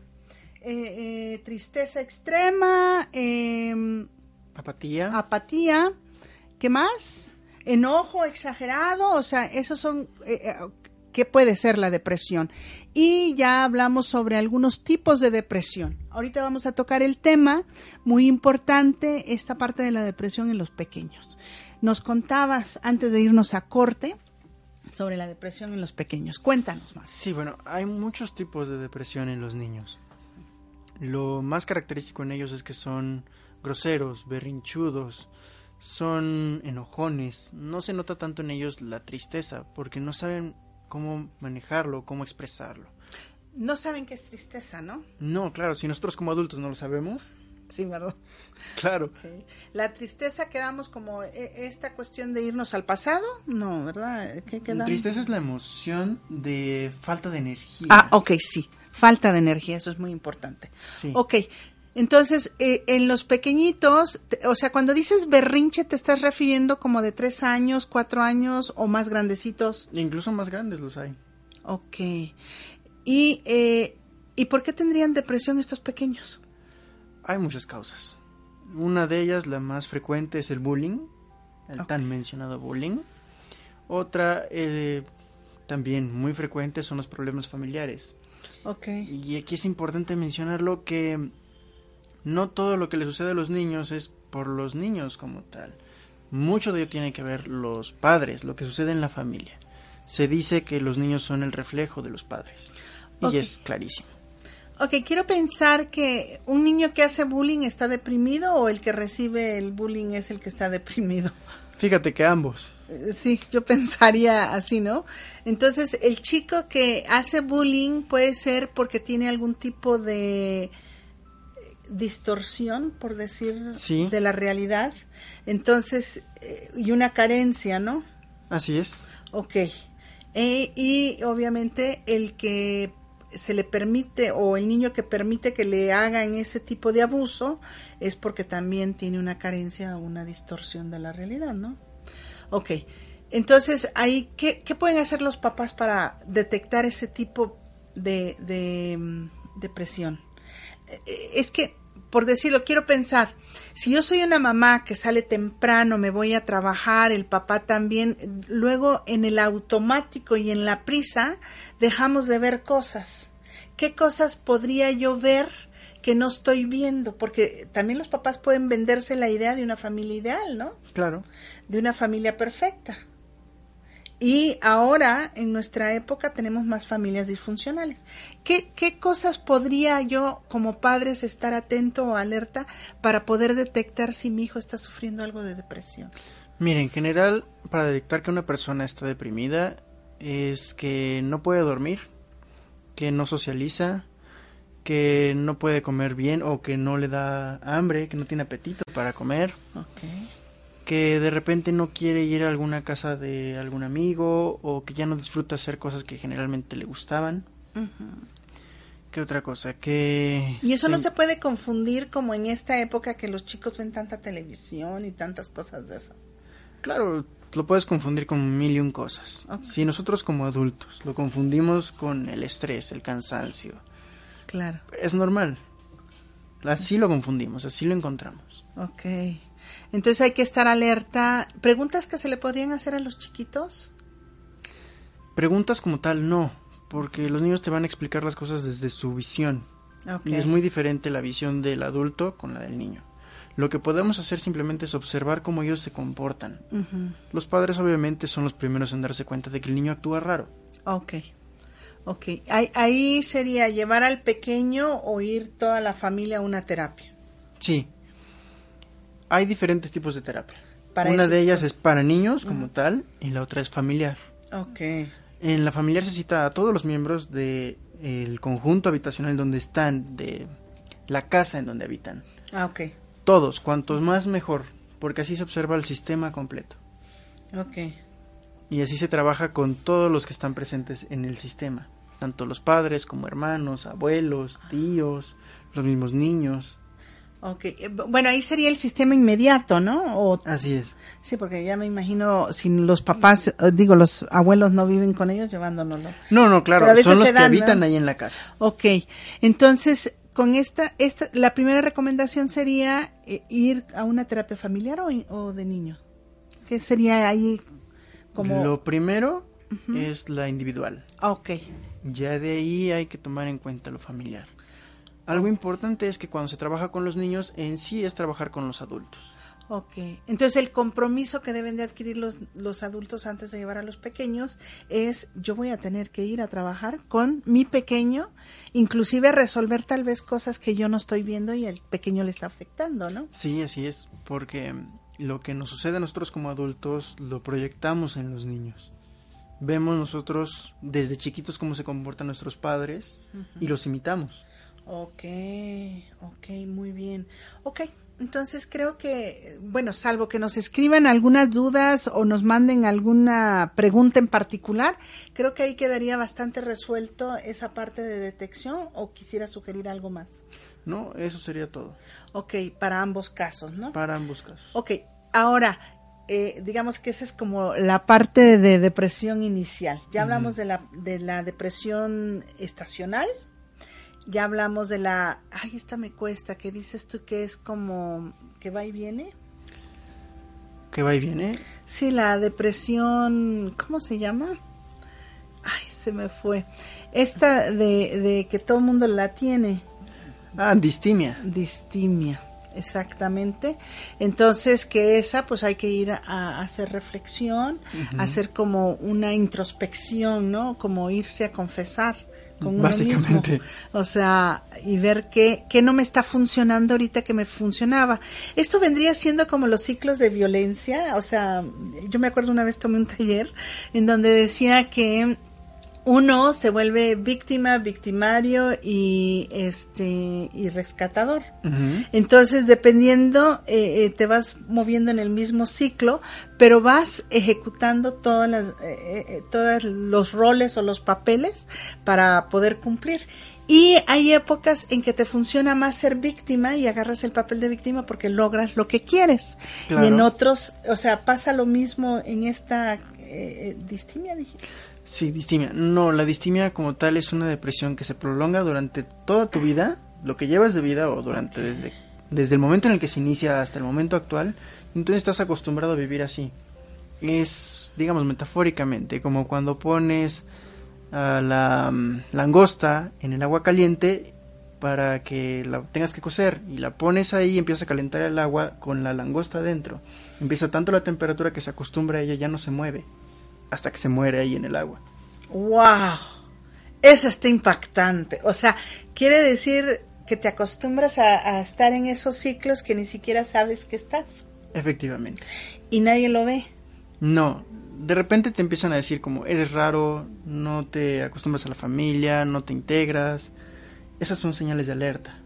eh, tristeza extrema, em, apatía. Apatía, ¿qué más? Enojo exagerado, o sea, esos son qué puede ser la depresión. Y ya hablamos sobre algunos tipos de depresión. Ahorita vamos a tocar el tema muy importante, esta parte de la depresión en los pequeños. Nos contabas antes de irnos a corte sobre la depresión en los pequeños. Cuéntanos más. Sí, bueno, hay muchos tipos de depresión en los niños. Lo más característico en ellos es que son groseros, berrinchudos, son enojones. No se nota tanto en ellos la tristeza porque no saben cómo manejarlo, cómo expresarlo. No saben qué es tristeza, ¿no? No, claro, si nosotros como adultos no lo sabemos. Sí, ¿verdad? Claro. La tristeza quedamos como e, esta cuestión de irnos al pasado, no, ¿verdad? ¿Qué La tristeza es la emoción de falta de energía. Ah, ok, sí, falta de energía, eso es muy importante. Sí. Ok, entonces, eh, en los pequeñitos, o sea, cuando dices berrinche, te estás refiriendo como de tres años, cuatro años o más grandecitos. Incluso más grandes los hay. Ok. ¿Y, eh, ¿y por qué tendrían depresión estos pequeños? Hay muchas causas. Una de ellas, la más frecuente, es el bullying, el tan mencionado bullying. Otra, eh, también muy frecuente, son los problemas familiares. Ok. Y aquí es importante mencionarlo que no todo lo que le sucede a los niños es por los niños como tal. Mucho de ello tiene que ver los padres, lo que sucede en la familia. Se dice que los niños son el reflejo de los padres. Y es clarísimo. Ok, quiero pensar que un niño que hace bullying está deprimido o el que recibe el bullying es el que está deprimido. Fíjate que ambos. Eh, sí, yo pensaría así, ¿no? Entonces, el chico que hace bullying puede ser porque tiene algún tipo de distorsión, por decir, de la realidad. Entonces, eh, y una carencia, ¿no? Así es. Ok. E, y obviamente el que se le permite o el niño que permite que le hagan ese tipo de abuso es porque también tiene una carencia o una distorsión de la realidad, ¿no? Ok. Entonces, ahí, ¿qué, qué pueden hacer los papás para detectar ese tipo de, de mm, depresión? Eh, es que, por decirlo, quiero pensar, si yo soy una mamá que sale temprano, me voy a trabajar, el papá también, luego en el automático y en la prisa dejamos de ver cosas. ¿Qué cosas podría yo ver que no estoy viendo? Porque también los papás pueden venderse la idea de una familia ideal, ¿no? Claro. De una familia perfecta. Y ahora, en nuestra época, tenemos más familias disfuncionales. ¿Qué, ¿Qué, cosas podría yo, como padres, estar atento o alerta para poder detectar si mi hijo está sufriendo algo de depresión? Mire, en general, para detectar que una persona está deprimida, es que no puede dormir, que no socializa, que no puede comer bien o que no le da hambre, que no tiene apetito para comer. Okay que de repente no quiere ir a alguna casa de algún amigo o que ya no disfruta hacer cosas que generalmente le gustaban. ¿Qué otra cosa? Que y eso no se puede confundir como en esta época que los chicos ven tanta televisión y tantas cosas de eso. Claro, lo puedes confundir con mil y un cosas. Si nosotros como adultos lo confundimos con el estrés, el cansancio. Claro. Es normal. Así lo confundimos, así lo encontramos. Ok. Entonces hay que estar alerta. ¿Preguntas que se le podrían hacer a los chiquitos? Preguntas como tal, no, porque los niños te van a explicar las cosas desde su visión. Y es muy diferente la visión del adulto con la del niño. Lo que podemos hacer simplemente es observar cómo ellos se comportan. Los padres obviamente son los primeros en darse cuenta de que el niño actúa raro. Ok. Ok. Ahí, ahí sería llevar al pequeño o ir toda la familia a una terapia. Sí, hay diferentes tipos de terapia. Para Una de tipo- ellas es para niños como tal y la otra es familiar. Ok. En la familiar se cita a todos los miembros del conjunto habitacional donde están, de la casa en donde habitan. Ah, ok. Todos, cuantos más mejor, porque así se observa el sistema completo. Ok. Y así se trabaja con todos los que están presentes en el sistema, tanto los padres como hermanos, abuelos, tíos, los mismos niños. Ok. Eh, bu- Bueno, ahí sería el sistema inmediato, ¿no? O, Así es. sí, porque ya me imagino, si los papás, eh, digo, los abuelos no viven con ellos, llevándonoslo. No, no, claro, son los que habitan ¿no? ahí en la casa. Ok, entonces con esta, esta, la primera recomendación sería eh, ir a una terapia familiar o, o de niño. ¿Qué sería ahí como? Lo primero es la individual. Ok, Ya de ahí hay que tomar en cuenta lo familiar. Algo importante es que cuando se trabaja con los niños, en sí es trabajar con los adultos. ok. Entonces el compromiso que deben de adquirir los, los adultos antes de llevar a los pequeños es yo voy a tener que ir a trabajar con mi pequeño, inclusive resolver tal vez cosas que yo no estoy viendo y el pequeño le está afectando, ¿no? Sí, así es, porque lo que nos sucede a nosotros como adultos lo proyectamos en los niños. Vemos nosotros desde chiquitos cómo se comportan nuestros padres y los imitamos. Ok, ok, muy bien. Ok, entonces creo que, bueno, salvo que nos escriban algunas dudas o nos manden alguna pregunta en particular, creo que ahí quedaría bastante resuelto esa parte de detección o quisiera sugerir algo más. No, eso sería todo Ok, para ambos casos, ¿no? para ambos casos. Ok, ahora, eh, digamos que esa es como la parte de depresión inicial. Ya hablamos de, la, de la depresión estacional, ya hablamos de la, ay, esta me cuesta, que dices tú que es como que va y viene. Que va y viene. Sí, la depresión, ¿cómo se llama? Ay, se me fue. Esta de, de que todo el mundo la tiene. Ah, distimia. Distimia, exactamente. Entonces, que esa, pues hay que ir a, a hacer reflexión, hacer como una introspección, ¿no? Como irse a confesar con uno Básicamente. mismo. O sea, y ver qué, qué no me está funcionando ahorita que me funcionaba. Esto vendría siendo como los ciclos de violencia. O sea, yo me acuerdo una vez tomé un taller en donde decía que uno se vuelve víctima, victimario y este y rescatador. Entonces, dependiendo, eh, eh, te vas moviendo en el mismo ciclo, pero vas ejecutando todas las, eh, eh, todos los roles o los papeles para poder cumplir. Y hay épocas en que te funciona más ser víctima y agarras el papel de víctima porque logras lo que quieres. Claro. Y en otros, o sea, pasa lo mismo en esta eh, distimia, dije. Sí, distimia. No, la distimia como tal es una depresión que se prolonga durante toda tu vida, lo que llevas de vida o durante desde, desde el momento en el que se inicia hasta el momento actual, entonces estás acostumbrado a vivir así. Es, digamos, metafóricamente, como cuando pones a la mm, langosta en el agua caliente para que la tengas que cocer y la pones ahí y empieza a calentar el agua con la langosta adentro. Empieza tanto la temperatura que se acostumbra a ella, ya no se mueve hasta que se muere ahí en el agua. ¡Wow! Esa está impactante. O sea, quiere decir que te acostumbras a, a estar en esos ciclos que ni siquiera sabes que estás Efectivamente. y nadie lo ve. No, de repente te empiezan a decir como eres raro, no te acostumbras a la familia, no te integras. Esas son señales de alerta.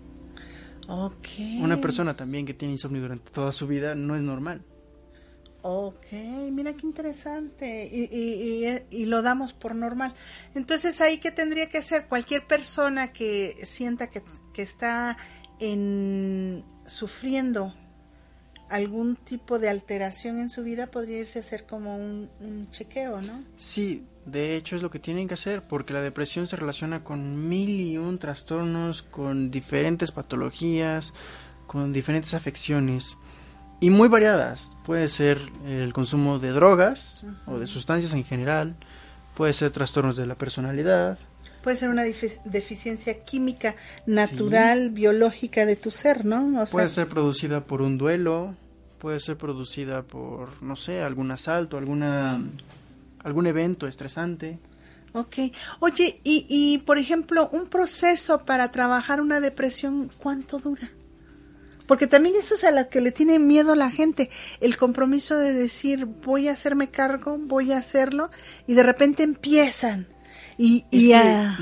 Ok. Una persona también que tiene insomnio durante toda su vida no es normal. Ok, mira qué interesante. Y, y, y, lo damos por normal. Entonces, ahí que tendría que hacer cualquier persona que sienta que, que está en sufriendo algún tipo de alteración en su vida, podría irse a hacer como un, un chequeo, ¿no? Sí, de hecho es lo que tienen que hacer porque la depresión se relaciona con mil y un trastornos, con diferentes patologías, con diferentes afecciones y muy variadas. Puede ser el consumo de drogas o de sustancias en general, puede ser trastornos de la personalidad, Puede ser una defi- deficiencia química natural, biológica de tu ser, ¿no? O sea, puede ser producida por un duelo, puede ser producida por, no sé, algún asalto, alguna algún evento estresante. Ok. Oye, y, y por ejemplo, un proceso para trabajar una depresión, ¿cuánto dura? Porque también eso es a lo que le tiene miedo la gente, el compromiso de decir voy a hacerme cargo, voy a hacerlo, y de repente empiezan. Y, y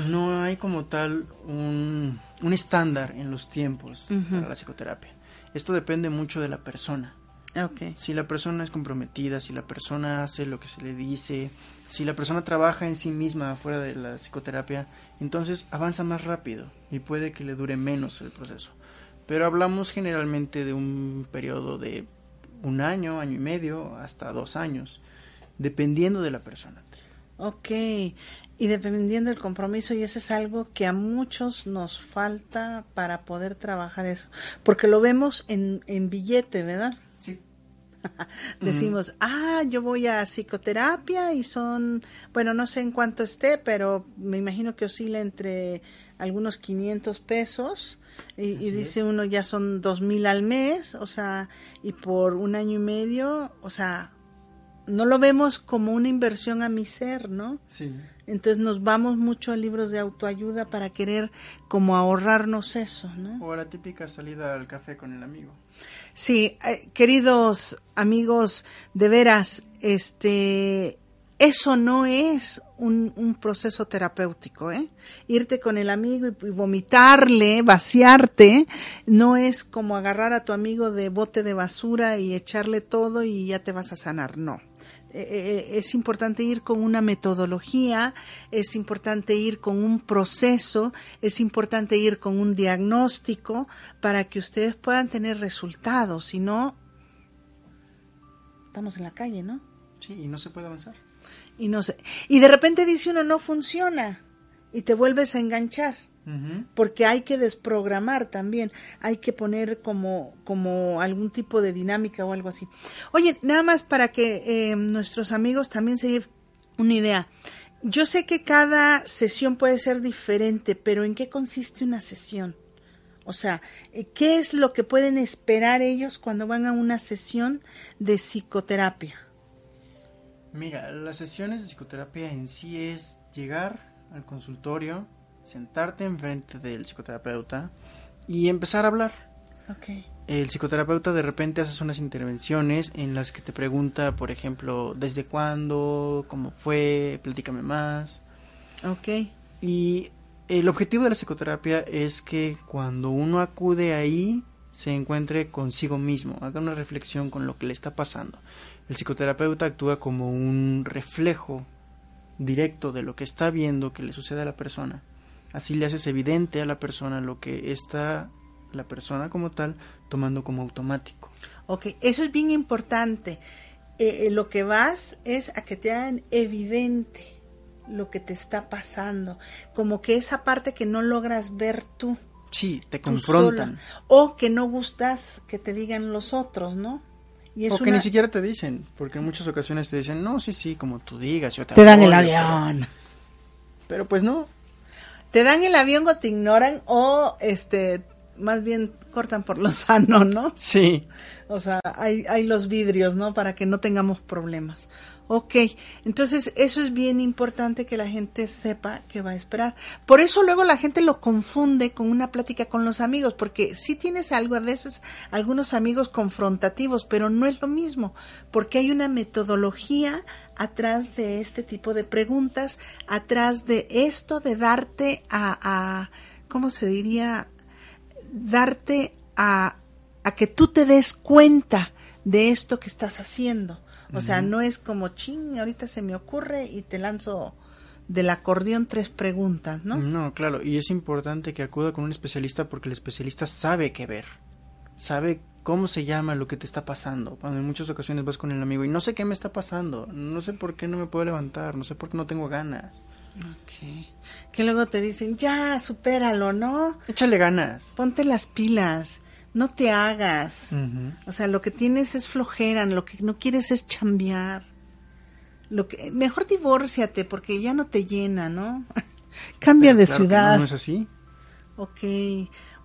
no hay como tal un, un estándar en los tiempos para la psicoterapia. Esto depende mucho de la persona. Okay. Si la persona es comprometida, si la persona hace lo que se le dice, si la persona trabaja en sí misma fuera de la psicoterapia, entonces avanza más rápido y puede que le dure menos el proceso. Pero hablamos generalmente de un periodo de un año, año y medio, hasta dos años, dependiendo de la persona. Ok, y dependiendo del compromiso, y eso es algo que a muchos nos falta para poder trabajar eso, porque lo vemos en, en billete, ¿verdad? Decimos, ah, yo voy a psicoterapia y son, bueno, no sé en cuánto esté, pero me imagino que oscila entre algunos 500 pesos y, dice uno ya son dos mil al mes, o sea, y por un año y medio, o sea, no lo vemos como una inversión a mi ser, ¿no? Sí. Entonces nos vamos mucho a libros de autoayuda para querer como ahorrarnos eso, ¿no? O la típica salida al café con el amigo. Sí, eh, queridos amigos, de veras, este, eso no es un, proceso terapéutico, ¿eh? Irte con el amigo y, vomitarle, vaciarte, no es como agarrar a tu amigo de bote de basura y echarle todo y ya te vas a sanar, no. Eh, eh, es importante ir con una metodología, es importante ir con un proceso, es importante ir con un diagnóstico para que ustedes puedan tener resultados, si no, estamos en la calle, ¿no? Sí, y no se puede avanzar. Y no sé. Y de repente dice uno, no funciona, y te vuelves a enganchar porque hay que desprogramar también, hay que poner como, como algún tipo de dinámica o algo así. Oye, nada más para que eh, nuestros amigos también se lleven una idea. Yo sé que cada sesión puede ser diferente, pero ¿en qué consiste una sesión? O sea, eh, ¿qué es lo que pueden esperar ellos cuando van a una sesión de psicoterapia? Mira, las sesiones de psicoterapia en sí es llegar al consultorio, sentarte enfrente del psicoterapeuta y empezar a hablar. El psicoterapeuta de repente hace unas intervenciones en las que te pregunta, por ejemplo, ¿desde cuándo? ¿Cómo fue? Platícame más. Ok. Y el objetivo de la psicoterapia es que cuando uno acude ahí se encuentre consigo mismo, haga una reflexión con lo que le está pasando. El psicoterapeuta actúa como un reflejo directo de lo que está viendo que le sucede a la persona Así le haces evidente a la persona lo que está la persona como tal tomando como automático. Ok, eso es bien importante. Eh, eh, lo que vas es a que te hagan evidente lo que te está pasando, como que esa parte que no logras ver tú. Sí, te confrontan. o que no gustas que te digan los otros, ¿no? Y o que ni siquiera te dicen, porque en muchas ocasiones te dicen, no, sí, sí, como tú digas, yo te, te dan el avión. pero pues no, te dan el avión o te ignoran o este más bien cortan por lo sano, ¿no? Sí. O sea, hay, hay los vidrios, ¿no? Para que no tengamos problemas. Ok, entonces eso es bien importante que la gente sepa que va a esperar. Por eso luego la gente lo confunde con una plática con los amigos, porque sí tienes algo a veces, algunos amigos confrontativos, pero no es lo mismo, porque hay una metodología atrás de este tipo de preguntas, atrás de esto de darte a, a ¿cómo se diría? Darte a, a que tú te des cuenta de esto que estás haciendo o sea, no es como, ching, ahorita se me ocurre y te lanzo del acordeón tres preguntas, ¿no? No, claro, y es importante que acuda con un especialista porque el especialista sabe qué ver, sabe cómo se llama lo que te está pasando. Cuando en muchas ocasiones vas con el amigo y no sé qué me está pasando, no sé por qué no me puedo levantar, no sé por qué no tengo ganas. Ok. Que luego te dicen, ya, supéralo, ¿no? Échale ganas. Ponte las pilas no te hagas. O sea, lo que tienes es flojera, lo que no quieres es chambear. Lo que mejor divórciate porque ya no te llena, ¿no? Cambia de ciudad. No, es así. Ok.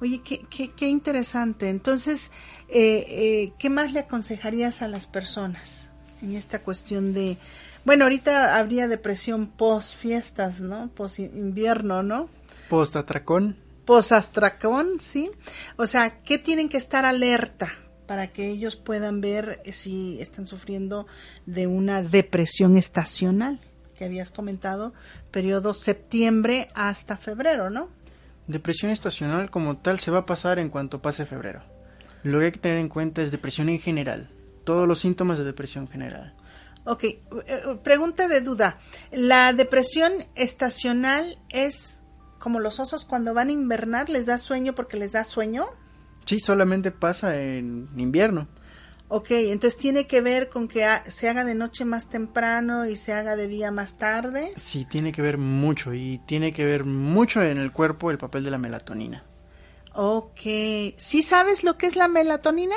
Oye, qué, qué, qué interesante. Entonces, eh, eh, ¿qué más le aconsejarías a las personas en esta cuestión de... Bueno, ahorita habría depresión post fiestas, ¿no? Post invierno, ¿no? Post atracón. posastracón, ¿sí? O sea, ¿qué tienen que estar alerta para que ellos puedan ver si están sufriendo de una depresión estacional? Que habías comentado, periodo septiembre hasta febrero, ¿no? Depresión estacional como tal se va a pasar en cuanto pase febrero. Lo que hay que tener en cuenta es depresión en general, todos los síntomas de depresión general. Ok, eh, pregunta de duda. ¿La depresión estacional es como los osos cuando van a invernar, les da sueño porque les da sueño? Sí, solamente pasa en invierno. Ok, entonces tiene que ver con que se haga de noche más temprano y se haga de día más tarde. Sí, tiene que ver mucho y tiene que ver mucho en el cuerpo el papel de la melatonina. Ok, ¿sí sabes lo que es la melatonina?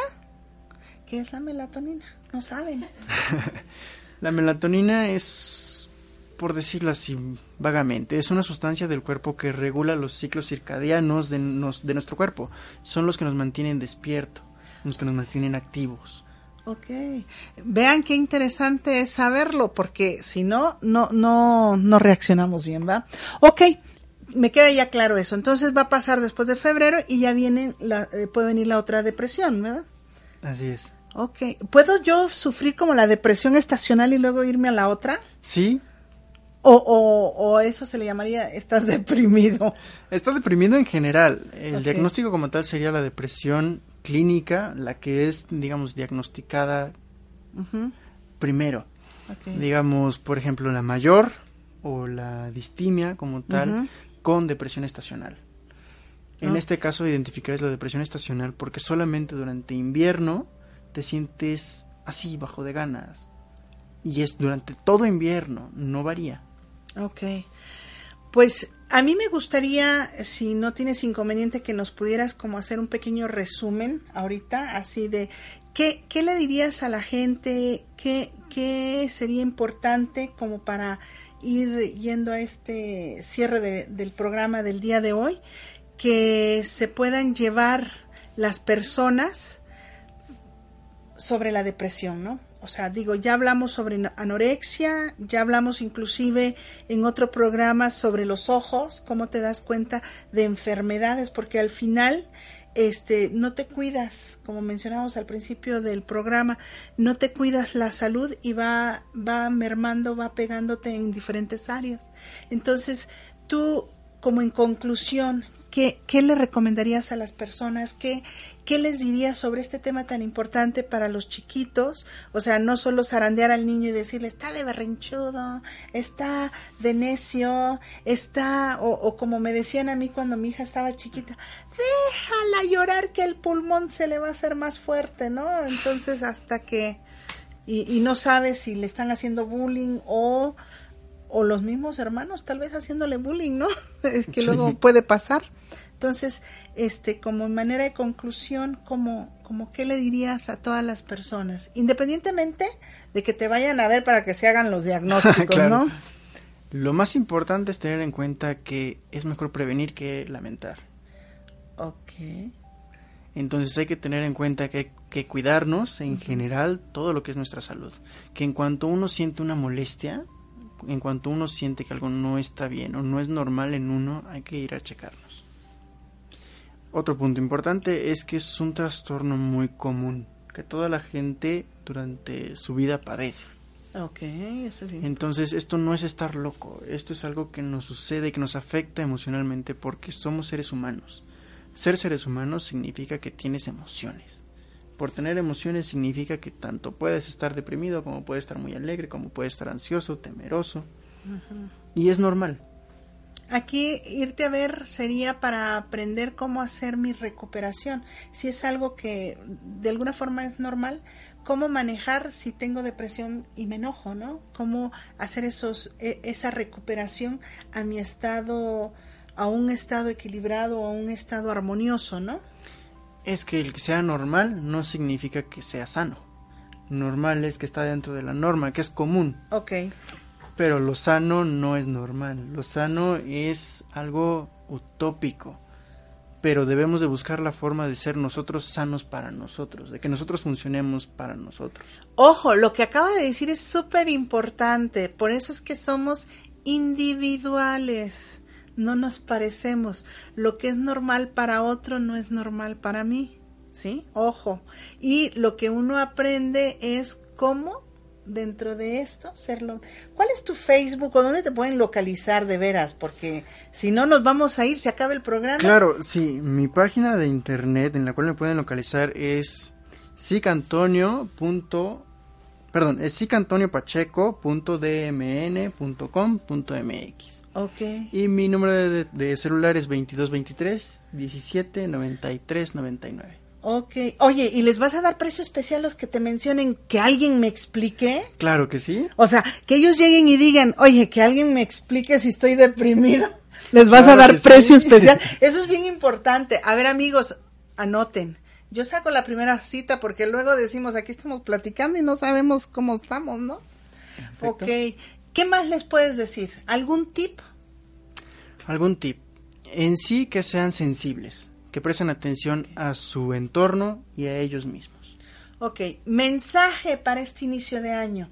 ¿Qué es la melatonina? No saben. la melatonina es, por decirlo así vagamente, es una sustancia del cuerpo que regula los ciclos circadianos de, de nuestro cuerpo. Son los que nos mantienen despiertos, los que nos mantienen activos. Ok. Vean qué interesante es saberlo, porque si no, no, no, no reaccionamos bien, ¿va? Ok, me queda ya claro eso. Entonces va a pasar después de febrero y ya viene la, eh, puede venir la otra depresión, ¿verdad? Así es. Ok. ¿Puedo yo sufrir como la depresión estacional y luego irme a la otra? Sí. O, o, o eso se le llamaría, estás deprimido. Estás deprimido en general. El diagnóstico como tal sería la depresión clínica, la que es, digamos, diagnosticada primero. Digamos, por ejemplo, la mayor o la distimia como tal, con depresión estacional. En este caso identificarás la depresión estacional porque solamente durante invierno te sientes así, bajo de ganas. Y es durante todo invierno, no varía. Ok. Pues a mí me gustaría, si no tienes inconveniente, que nos pudieras como hacer un pequeño resumen ahorita, así de qué, qué le dirías a la gente, qué, qué sería importante como para ir yendo a este cierre del programa del día de hoy, que se puedan llevar las personas sobre la depresión, ¿no? O sea, digo, ya hablamos sobre anorexia, ya hablamos inclusive en otro programa sobre los ojos, cómo te das cuenta de enfermedades, porque al final este, no te cuidas, como mencionamos al principio del programa, no te cuidas la salud y va, va mermando, va pegándote en diferentes áreas. Entonces, tú, como en conclusión, ¿Qué, ¿qué, le recomendarías a las personas? ¿Qué, ¿Qué les dirías sobre este tema tan importante para los chiquitos? O sea, no solo zarandear al niño y decirle, está de berrinchudo, está de necio, está, o, o como me decían a mí cuando mi hija estaba chiquita, déjala llorar que el pulmón se le va a hacer más fuerte, ¿no? Entonces, hasta que, y, y no sabes si le están haciendo bullying o o los mismos hermanos tal vez haciéndole bullying, ¿no? es que luego puede pasar. Entonces, este, como manera de conclusión, como, como qué le dirías a todas las personas, independientemente de que te vayan a ver para que se hagan los diagnósticos, ¿no? Lo más importante es tener en cuenta que es mejor prevenir que lamentar. Ok. Entonces hay que tener en cuenta que hay que cuidarnos en general todo lo que es nuestra salud. Que en cuanto uno siente una molestia, en cuanto uno siente que algo no está bien o no es normal en uno, hay que ir a checarnos. Otro punto importante es que es un trastorno muy común, que toda la gente durante su vida padece. Eso Entonces esto no es estar loco, esto es algo que nos sucede, que nos afecta emocionalmente porque somos seres humanos. Ser seres humanos significa que tienes emociones por tener emociones significa que tanto puedes estar deprimido como puedes estar muy alegre, como puedes estar ansioso, temeroso. Y es normal. Aquí irte a ver sería para aprender cómo hacer mi recuperación. Si es algo que de alguna forma es normal, cómo manejar si tengo depresión y me enojo, ¿no? Cómo hacer esos e, esa recuperación a mi estado a un estado equilibrado, a un estado armonioso, ¿no? Es que el que sea normal no significa que sea sano. Normal es que está dentro de la norma, que es común. Ok. Pero lo sano no es normal. Lo sano es algo utópico. Pero debemos de buscar la forma de ser nosotros sanos para nosotros, de que nosotros funcionemos para nosotros. Ojo, lo que acaba de decir es súper importante. Por eso es que somos individuales no nos parecemos. Lo que es normal para otro no es normal para mí. ¿Sí? Ojo. Y lo que uno aprende es cómo dentro de esto serlo. ¿Cuál es tu Facebook o dónde te pueden localizar de veras? Porque si no nos vamos a ir, se acaba el programa. Claro, sí, mi página de internet en la cual me pueden localizar es sicantonio. Perdón, es sicantoniopachecco.dmn.com.mx. Ok. Y mi número de, de celular es 2223 17 93 99. Ok. Oye, ¿y les vas a dar precio especial los que te mencionen que alguien me explique? Claro que sí. O sea, que ellos lleguen y digan, oye, que alguien me explique si estoy deprimido. Les vas a dar sí. precio especial. Eso es bien importante. A ver, amigos, anoten. Yo saco la primera cita porque luego decimos, aquí estamos platicando y no sabemos cómo estamos, ¿no? Perfecto. Ok. ¿Qué más les puedes decir? ¿Algún tip? Algún tip. En sí que sean sensibles, que presten atención a su entorno y a ellos mismos. Ok, mensaje para este inicio de año.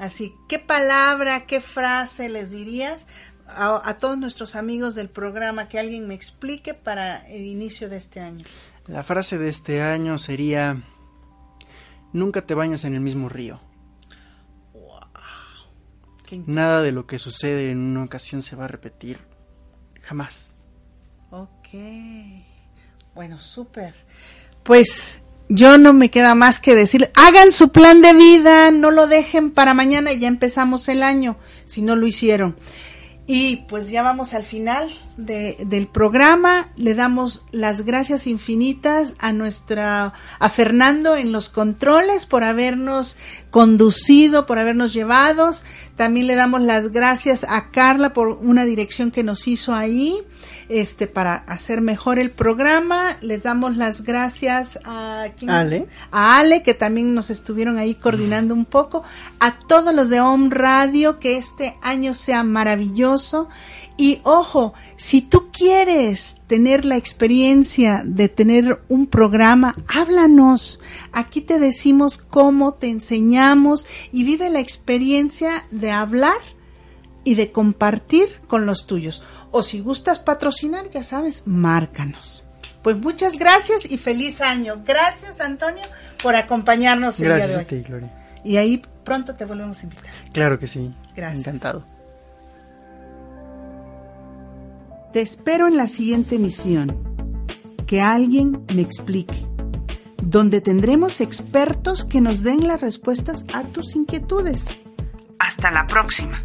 Así, ¿qué palabra, qué frase les dirías a, a todos nuestros amigos del programa que alguien me explique para el inicio de este año? La frase de este año sería, nunca te bañas en el mismo río. ¿Qué- Nada de lo que sucede en una ocasión se va a repetir jamás. Ok, bueno, súper. Pues yo no me queda más que decir, hagan su plan de vida, no lo dejen para mañana y ya empezamos el año, si no lo hicieron. Y pues ya vamos al final de- del programa. Le damos las gracias infinitas a nuestra, a Fernando en los controles por habernos conducido, por habernos llevados. También le damos las gracias a Carla por una dirección que nos hizo ahí, este, para hacer mejor el programa. Les damos las gracias a ¿quién? Ale. a Ale, que también nos estuvieron ahí coordinando un poco, a todos los de Home Radio, que este año sea maravilloso. Y ojo, si tú quieres tener la experiencia de tener un programa, háblanos. Aquí te decimos cómo te enseñamos y vive la experiencia de hablar y de compartir con los tuyos. O si gustas patrocinar, ya sabes, márcanos. Pues muchas gracias y feliz año. Gracias, Antonio, por acompañarnos el Gracias día a de hoy. ti, Gloria. Y ahí pronto te volvemos a invitar. Claro que sí. Gracias. Encantado. Te espero en la siguiente emisión. Que alguien me explique. Donde tendremos expertos que nos den las respuestas a tus inquietudes. Hasta la próxima.